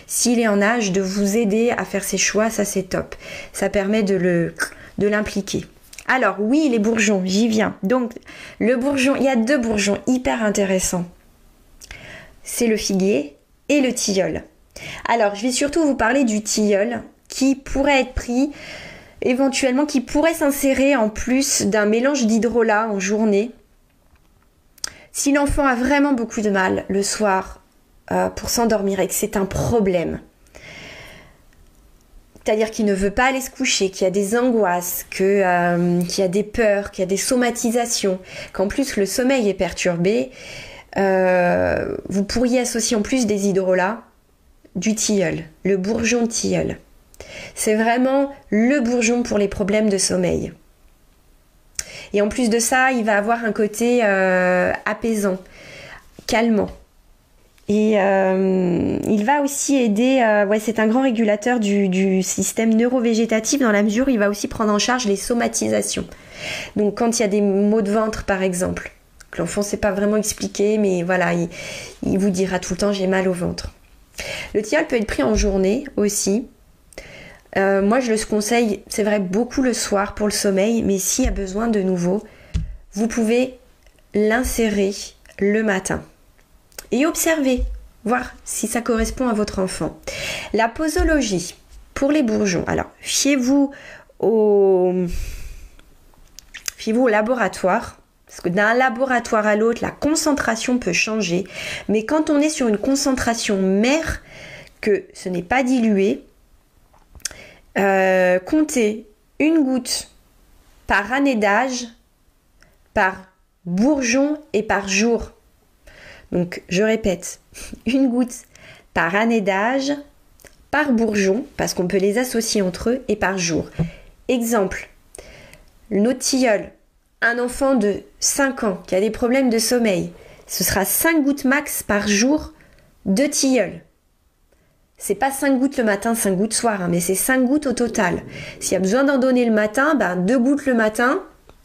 S'il est en âge de vous aider à faire ses choix, ça c'est top. Ça permet de l'impliquer. Alors oui, les bourgeons, j'y viens. Donc le bourgeon, il y a deux bourgeons hyper intéressants. C'est le figuier et le tilleul. Alors, je vais surtout vous parler du tilleul qui pourrait être pris éventuellement qui pourrait s'insérer en plus d'un mélange d'hydrolat en journée. Si l'enfant a vraiment beaucoup de mal le soir euh, pour s'endormir et que c'est un problème. C'est-à-dire qu'il ne veut pas aller se coucher, qu'il y a des angoisses, euh, qu'il y a des peurs, qu'il y a des somatisations, qu'en plus le sommeil est perturbé, euh, vous pourriez associer en plus des hydrolats du tilleul, le bourgeon tilleul. C'est vraiment le bourgeon pour les problèmes de sommeil. Et en plus de ça, il va avoir un côté apaisant, calmant. Et euh, il va aussi aider, euh, c'est un grand régulateur du, système neurovégétatif dans la mesure où il va aussi prendre en charge les somatisations. Donc quand il y a des maux de ventre par exemple, l'enfant ne sait pas vraiment expliquer, mais voilà, il, vous dira tout le temps j'ai mal au ventre. Le tilleul peut être pris en journée aussi. Euh, moi je le conseille, c'est vrai, beaucoup le soir pour le sommeil, mais s'il y a besoin de nouveau, vous pouvez l'insérer le matin et observez, voir si ça correspond à votre enfant. La posologie pour les bourgeons. Alors, fiez-vous au, fiez-vous au laboratoire. Parce que d'un laboratoire à l'autre, la concentration peut changer. Mais quand on est sur une concentration mère, que ce n'est pas dilué, euh, comptez une goutte par année d'âge, par bourgeon et par jour. Donc je répète, une goutte par année d'âge, par bourgeon, parce qu'on peut les associer entre eux, et par jour. Exemple, notre tilleul, un enfant de 5 ans qui a des problèmes de sommeil, ce sera 5 gouttes max par jour de tilleul. C'est pas 5 gouttes le matin, 5 gouttes soir, hein, mais c'est 5 gouttes au total. S'il y a besoin d'en donner le matin, ben 2 gouttes le matin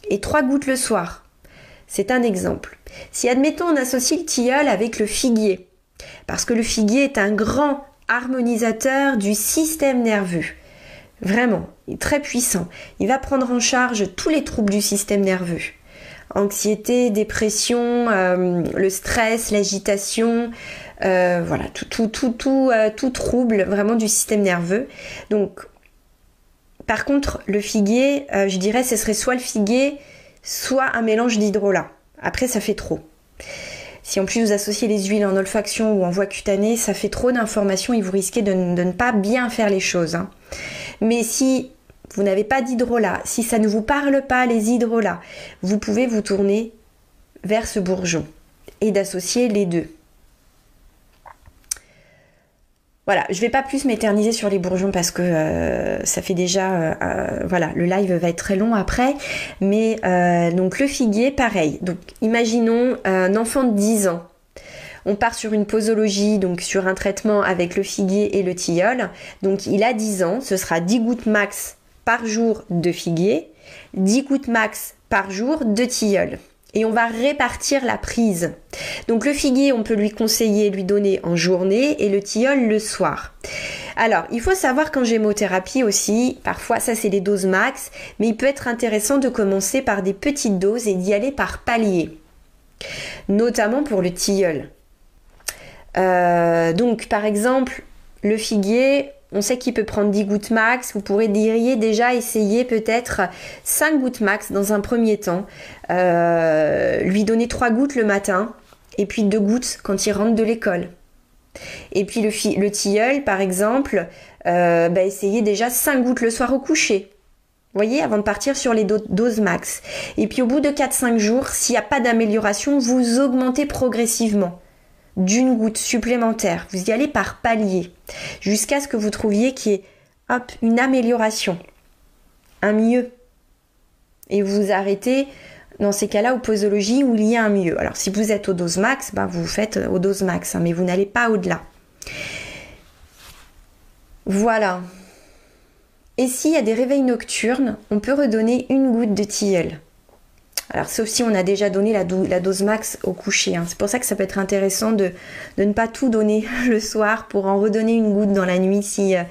et 3 gouttes le soir. C'est un exemple. Si admettons on associe le tilleul avec le figuier, parce que le figuier est un grand harmonisateur du système nerveux. Vraiment, très puissant. Il va prendre en charge tous les troubles du système nerveux. Anxiété, dépression, euh, le stress, l'agitation, euh, voilà, tout, tout, tout, tout, euh, tout trouble vraiment du système nerveux. Donc, par contre, le figuier, je dirais, ce serait soit le figuier, soit un mélange d'hydrolat. Après, ça fait trop. Si en plus vous associez les huiles en olfaction ou en voie cutanée, ça fait trop d'informations et vous risquez de, ne pas bien faire les choses. Hein. Mais si vous n'avez pas d'hydrolat, si ça ne vous parle pas les hydrolats, vous pouvez vous tourner vers ce bourgeon et d'associer les deux. Voilà, je vais pas plus m'éterniser sur les bourgeons parce que euh, ça fait déjà, euh, euh, voilà, le live va être très long après. Mais donc le figuier, pareil. Donc imaginons un enfant de 10 ans. On part sur une posologie, donc sur un traitement avec le figuier et le tilleul. Donc il a 10 ans, ce sera 10 gouttes max par jour de figuier, 10 gouttes max par jour de tilleul et on va répartir la prise. Donc le figuier, on peut lui conseiller, lui donner en journée et le tilleul le soir. Alors, il faut savoir qu'en gémothérapie aussi, parfois ça c'est les doses max, mais il peut être intéressant de commencer par des petites doses et d'y aller par palier, notamment pour le tilleul. Euh, donc par exemple, le figuier, on sait qu'il peut prendre 10 gouttes max. Vous pourrez déjà essayer peut-être 5 gouttes max dans un premier temps. Euh, lui donner 3 gouttes le matin et puis 2 gouttes quand il rentre de l'école. Et puis le, le tilleul, par exemple, euh, bah, essayez déjà 5 gouttes le soir au coucher. Vous voyez, avant de partir sur les doses max. Et puis au bout de 4-5 jours, s'il n'y a pas d'amélioration, vous augmentez progressivement d'une goutte supplémentaire. Vous y allez par palier jusqu'à ce que vous trouviez qu'il y ait une amélioration, un mieux. Et vous arrêtez dans ces cas-là aux posologies où il y a un mieux. Alors si vous êtes au dose max, bah, vous faites au dose max, hein, mais vous n'allez pas au-delà. Voilà. Et s'il y a des réveils nocturnes, on peut redonner une goutte de tilleul. Alors, sauf si on a déjà donné la, dose max au coucher. Hein. C'est pour ça que ça peut être intéressant de, ne pas tout donner le soir pour en redonner une goutte dans la nuit euh,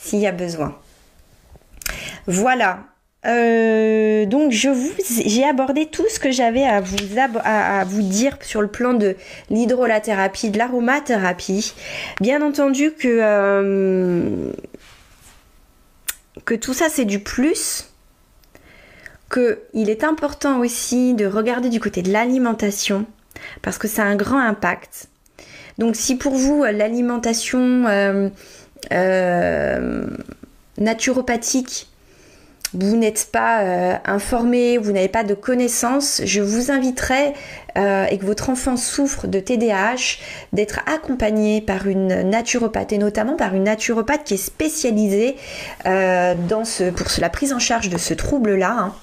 s'il y a besoin. Voilà. Euh, donc je vous j'ai abordé tout ce que j'avais à vous à, vous dire sur le plan de l'hydrolathérapie, de l'aromathérapie. Bien entendu que euh, que tout ça c'est du plus qu'il est important aussi de regarder du côté de l'alimentation parce que ça a un grand impact. Donc si pour vous l'alimentation euh, euh, naturopathique vous n'êtes pas euh, informé, vous n'avez pas de connaissances, je vous inviterai euh, et que votre enfant souffre de TDAH, d'être accompagné par une naturopathe et notamment par une naturopathe qui est spécialisée euh, dans ce, pour la prise en charge de ce trouble-là, hein,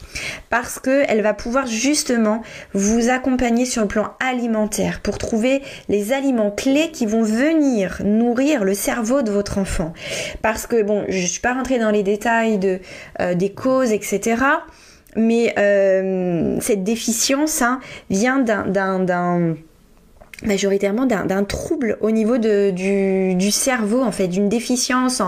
parce qu'elle va pouvoir justement vous accompagner sur le plan alimentaire pour trouver les aliments clés qui vont venir nourrir le cerveau de votre enfant. Parce que bon, je ne suis pas rentrée dans les détails de, des causes, etc. Mais euh, cette déficience hein, vient majoritairement d'un trouble au niveau du, cerveau, en fait, d'une déficience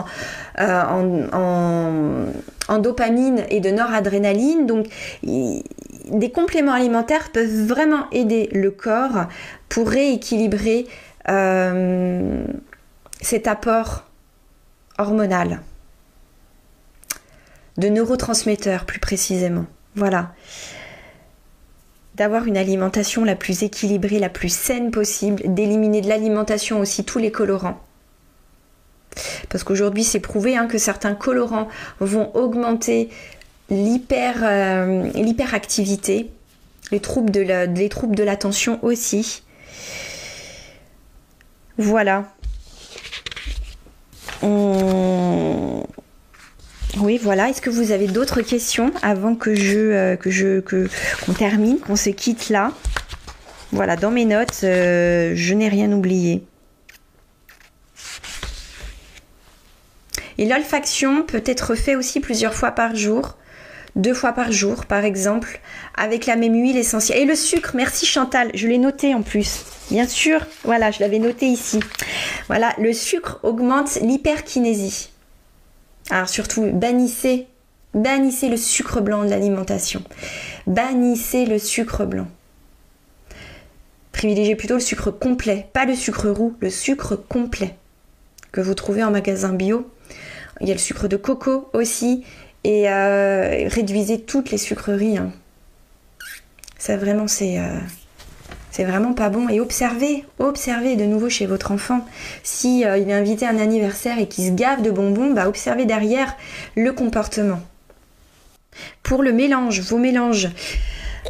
euh, en, en, dopamine et de noradrénaline. Donc, des compléments alimentaires peuvent vraiment aider le corps pour rééquilibrer euh, cet apport hormonal de neurotransmetteurs plus précisément. Voilà. D'avoir une alimentation la plus équilibrée, la plus saine possible, d'éliminer de l'alimentation aussi tous les colorants. Parce qu'aujourd'hui, c'est prouvé hein, que certains colorants vont augmenter euh, l'hyperactivité, les troubles de les troubles de l'attention aussi. Voilà. Oui, voilà. Est-ce que vous avez d'autres questions avant que je euh, que je que qu'on termine, qu'on se quitte là? Voilà, dans mes notes, euh, je n'ai rien oublié. Et l'olfaction peut être fait aussi plusieurs fois par jour, deux fois par jour par exemple, avec la même huile essentielle. Et le sucre, merci Chantal, je l'ai noté en plus. Bien sûr, voilà, je l'avais noté ici. Voilà, le sucre augmente l'hyperkinésie. Alors surtout, bannissez, bannissez le sucre blanc de l'alimentation. Bannissez le sucre blanc. Privilégiez plutôt le sucre complet, pas le sucre roux, le sucre complet que vous trouvez en magasin bio. Il y a le sucre de coco aussi et euh, réduisez toutes les sucreries. Hein. Ça vraiment c'est euh, c'est vraiment pas bon. Et observez, observez de nouveau chez votre enfant. Si euh, il est invité à un anniversaire et qu'il se gave de bonbons, bah observez derrière le comportement. Pour le mélange, vos mélanges.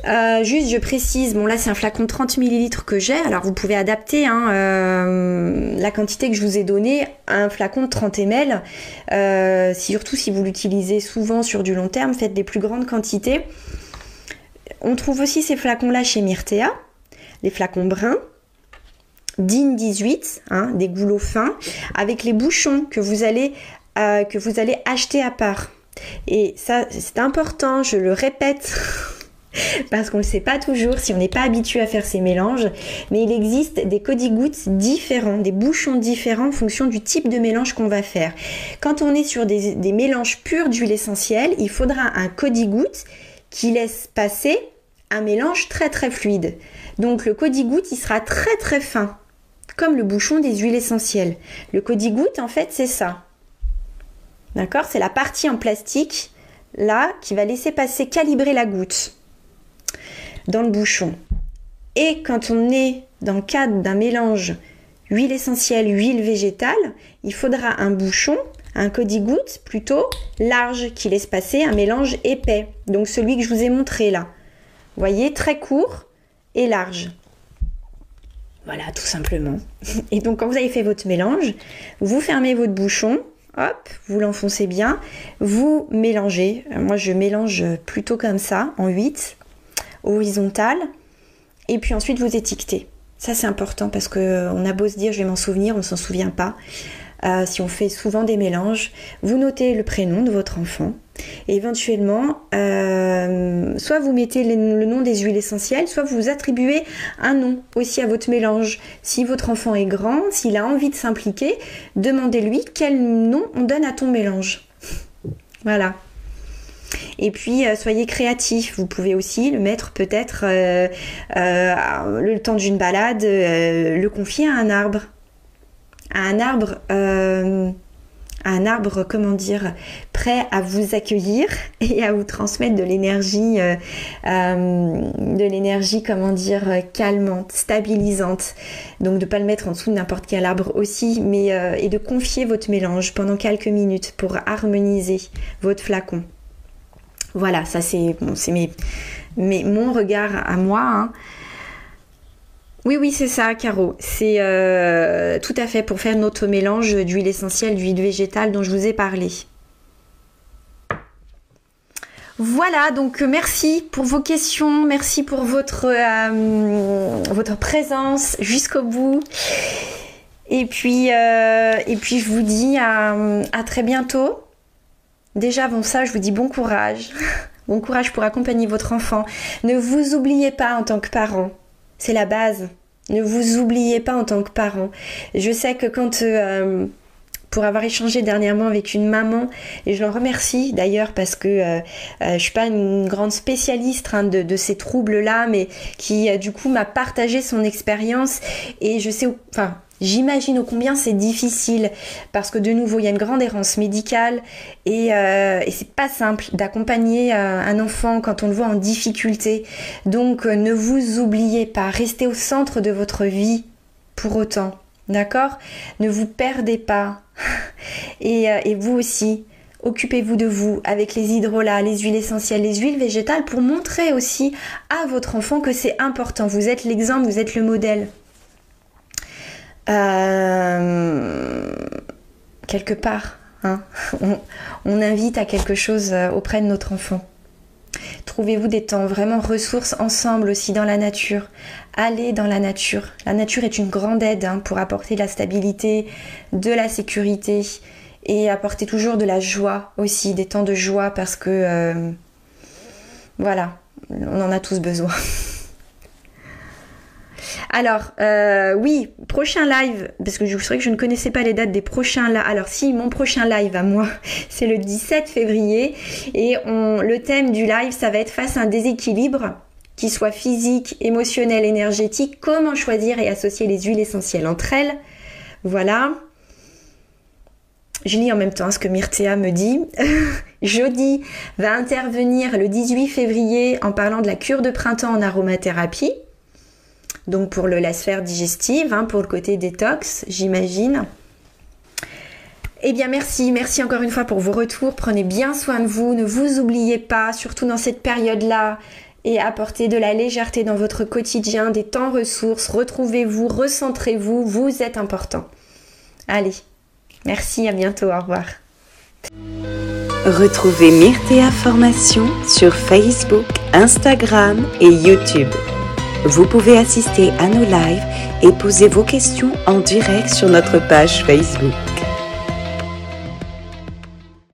Euh, juste, je précise, bon là c'est un flacon de 30 ml que j'ai, alors vous pouvez adapter hein, euh, la quantité que je vous ai donnée à un flacon de 30 ml. Surtout si vous l'utilisez souvent sur du long terme, faites des plus grandes quantités. On trouve aussi ces flacons-là chez Myrtea, les flacons bruns. DIN 18, hein, des goulots fins, avec les bouchons que vous allez, que vous allez acheter à part. Et ça, c'est important, je le répète. parce qu'on ne le sait pas toujours si on n'est pas habitué à faire ces mélanges, mais il existe des codigouttes différents, des bouchons différents en fonction du type de mélange qu'on va faire. Quand on est sur des, mélanges purs d'huile essentielle, il faudra un codigoutte qui laisse passer un mélange très très fluide. Donc le codigoutte, il sera très très fin, comme le bouchon des huiles essentielles. Le codigoutte, en fait, c'est ça. D'accord? C'est la partie en plastique, là, qui va laisser passer, calibrer la goutte dans le bouchon. Et quand on est dans le cadre d'un mélange huile essentielle, huile végétale, il faudra un bouchon, un codi-goutte plutôt large qui laisse passer un mélange épais. Donc celui que je vous ai montré là. Vous voyez, très court et large. Voilà, tout simplement. Et donc quand vous avez fait votre mélange, vous fermez votre bouchon, hop, vous l'enfoncez bien, vous mélangez. Moi je mélange plutôt comme ça, en 8 horizontale. Et puis ensuite, vous étiquetez. Ça, c'est important parce qu'on euh, a beau se dire, je vais m'en souvenir, on ne s'en souvient pas. Euh, si on fait souvent des mélanges, vous notez le prénom de votre enfant. Et éventuellement, euh, soit vous mettez le nom des huiles essentielles, soit vous attribuez un nom aussi à votre mélange. Si votre enfant est grand, s'il a envie de s'impliquer, demandez-lui quel nom on donne à ton mélange. voilà. Et puis euh, soyez créatif. Vous pouvez aussi le mettre peut-être le temps d'une balade, le confier à un arbre. À un arbre un arbre, comment dire, prêt à vous accueillir et à vous transmettre de l'énergie, de l'énergie, comment dire, calmante, stabilisante. Donc de ne pas le mettre en dessous de n'importe quel arbre aussi, mais et de confier votre mélange pendant quelques minutes pour harmoniser votre flacon. Voilà, ça c'est c'est mes, mon regard à moi. Hein. Oui, oui, c'est ça, Caro. C'est euh, tout à fait pour faire notre mélange d'huile essentielle, d'huile végétale dont je vous ai parlé. Voilà, donc euh, merci pour vos questions, merci pour votre, euh, votre présence jusqu'au bout. Et puis, et puis je vous dis à très bientôt. Déjà avant ça, je vous dis bon courage. Bon courage pour accompagner votre enfant. Ne vous oubliez pas en tant que parent. C'est la base. Ne vous oubliez pas en tant que parent. Je sais que quand... Euh, pour avoir échangé dernièrement avec une maman et je l'en remercie d'ailleurs parce que euh, euh, je suis pas une grande spécialiste hein, de, ces troubles là mais qui du coup m'a partagé son expérience et je sais enfin J'imagine au combien c'est difficile parce que de nouveau il y a une grande errance médicale et, euh, c'est pas simple d'accompagner euh, un enfant quand on le voit en difficulté. Donc euh, ne vous oubliez pas, restez au centre de votre vie pour autant. D'accord? Ne vous perdez pas. et vous aussi, occupez-vous de vous avec les hydrolats, les huiles essentielles, les huiles végétales pour montrer aussi à votre enfant que c'est important. Vous êtes l'exemple, vous êtes le modèle. Euh, quelque part, hein, on, invite à quelque chose euh, auprès de notre enfant. Trouvez-vous des temps vraiment ressources ensemble aussi dans la nature? Allez dans la nature. La nature est une grande aide hein, pour apporter de la stabilité, de la sécurité et apporter toujours de la joie aussi, des temps de joie parce que euh, voilà, on en a tous besoin. Alors, euh, oui, prochain live, parce que je vous que je ne connaissais pas les dates des prochains lives. Alors, si, mon prochain live à moi, c'est le 17 février. Et le thème du live, ça va être face à un déséquilibre qui soit physique, émotionnel, énergétique. Comment choisir et associer les huiles essentielles entre elles. Voilà. Je lis en même temps ce que Myrthea me dit. Jody va intervenir le 18 février en parlant de la cure de printemps en aromathérapie donc pour la sphère digestive, hein, pour le côté détox, j'imagine. Eh bien merci, merci encore une fois pour vos retours. Prenez bien soin de vous, ne vous oubliez pas, surtout dans cette période-là. et apporter de la légèreté dans votre quotidien, des temps ressources. Retrouvez-vous, recentrez-vous, vous êtes important. Allez, merci, à bientôt, au revoir. Retrouvez Myrtea Formation sur Facebook, Instagram et YouTube. Vous pouvez assister à nos lives et poser vos questions en direct sur notre page Facebook.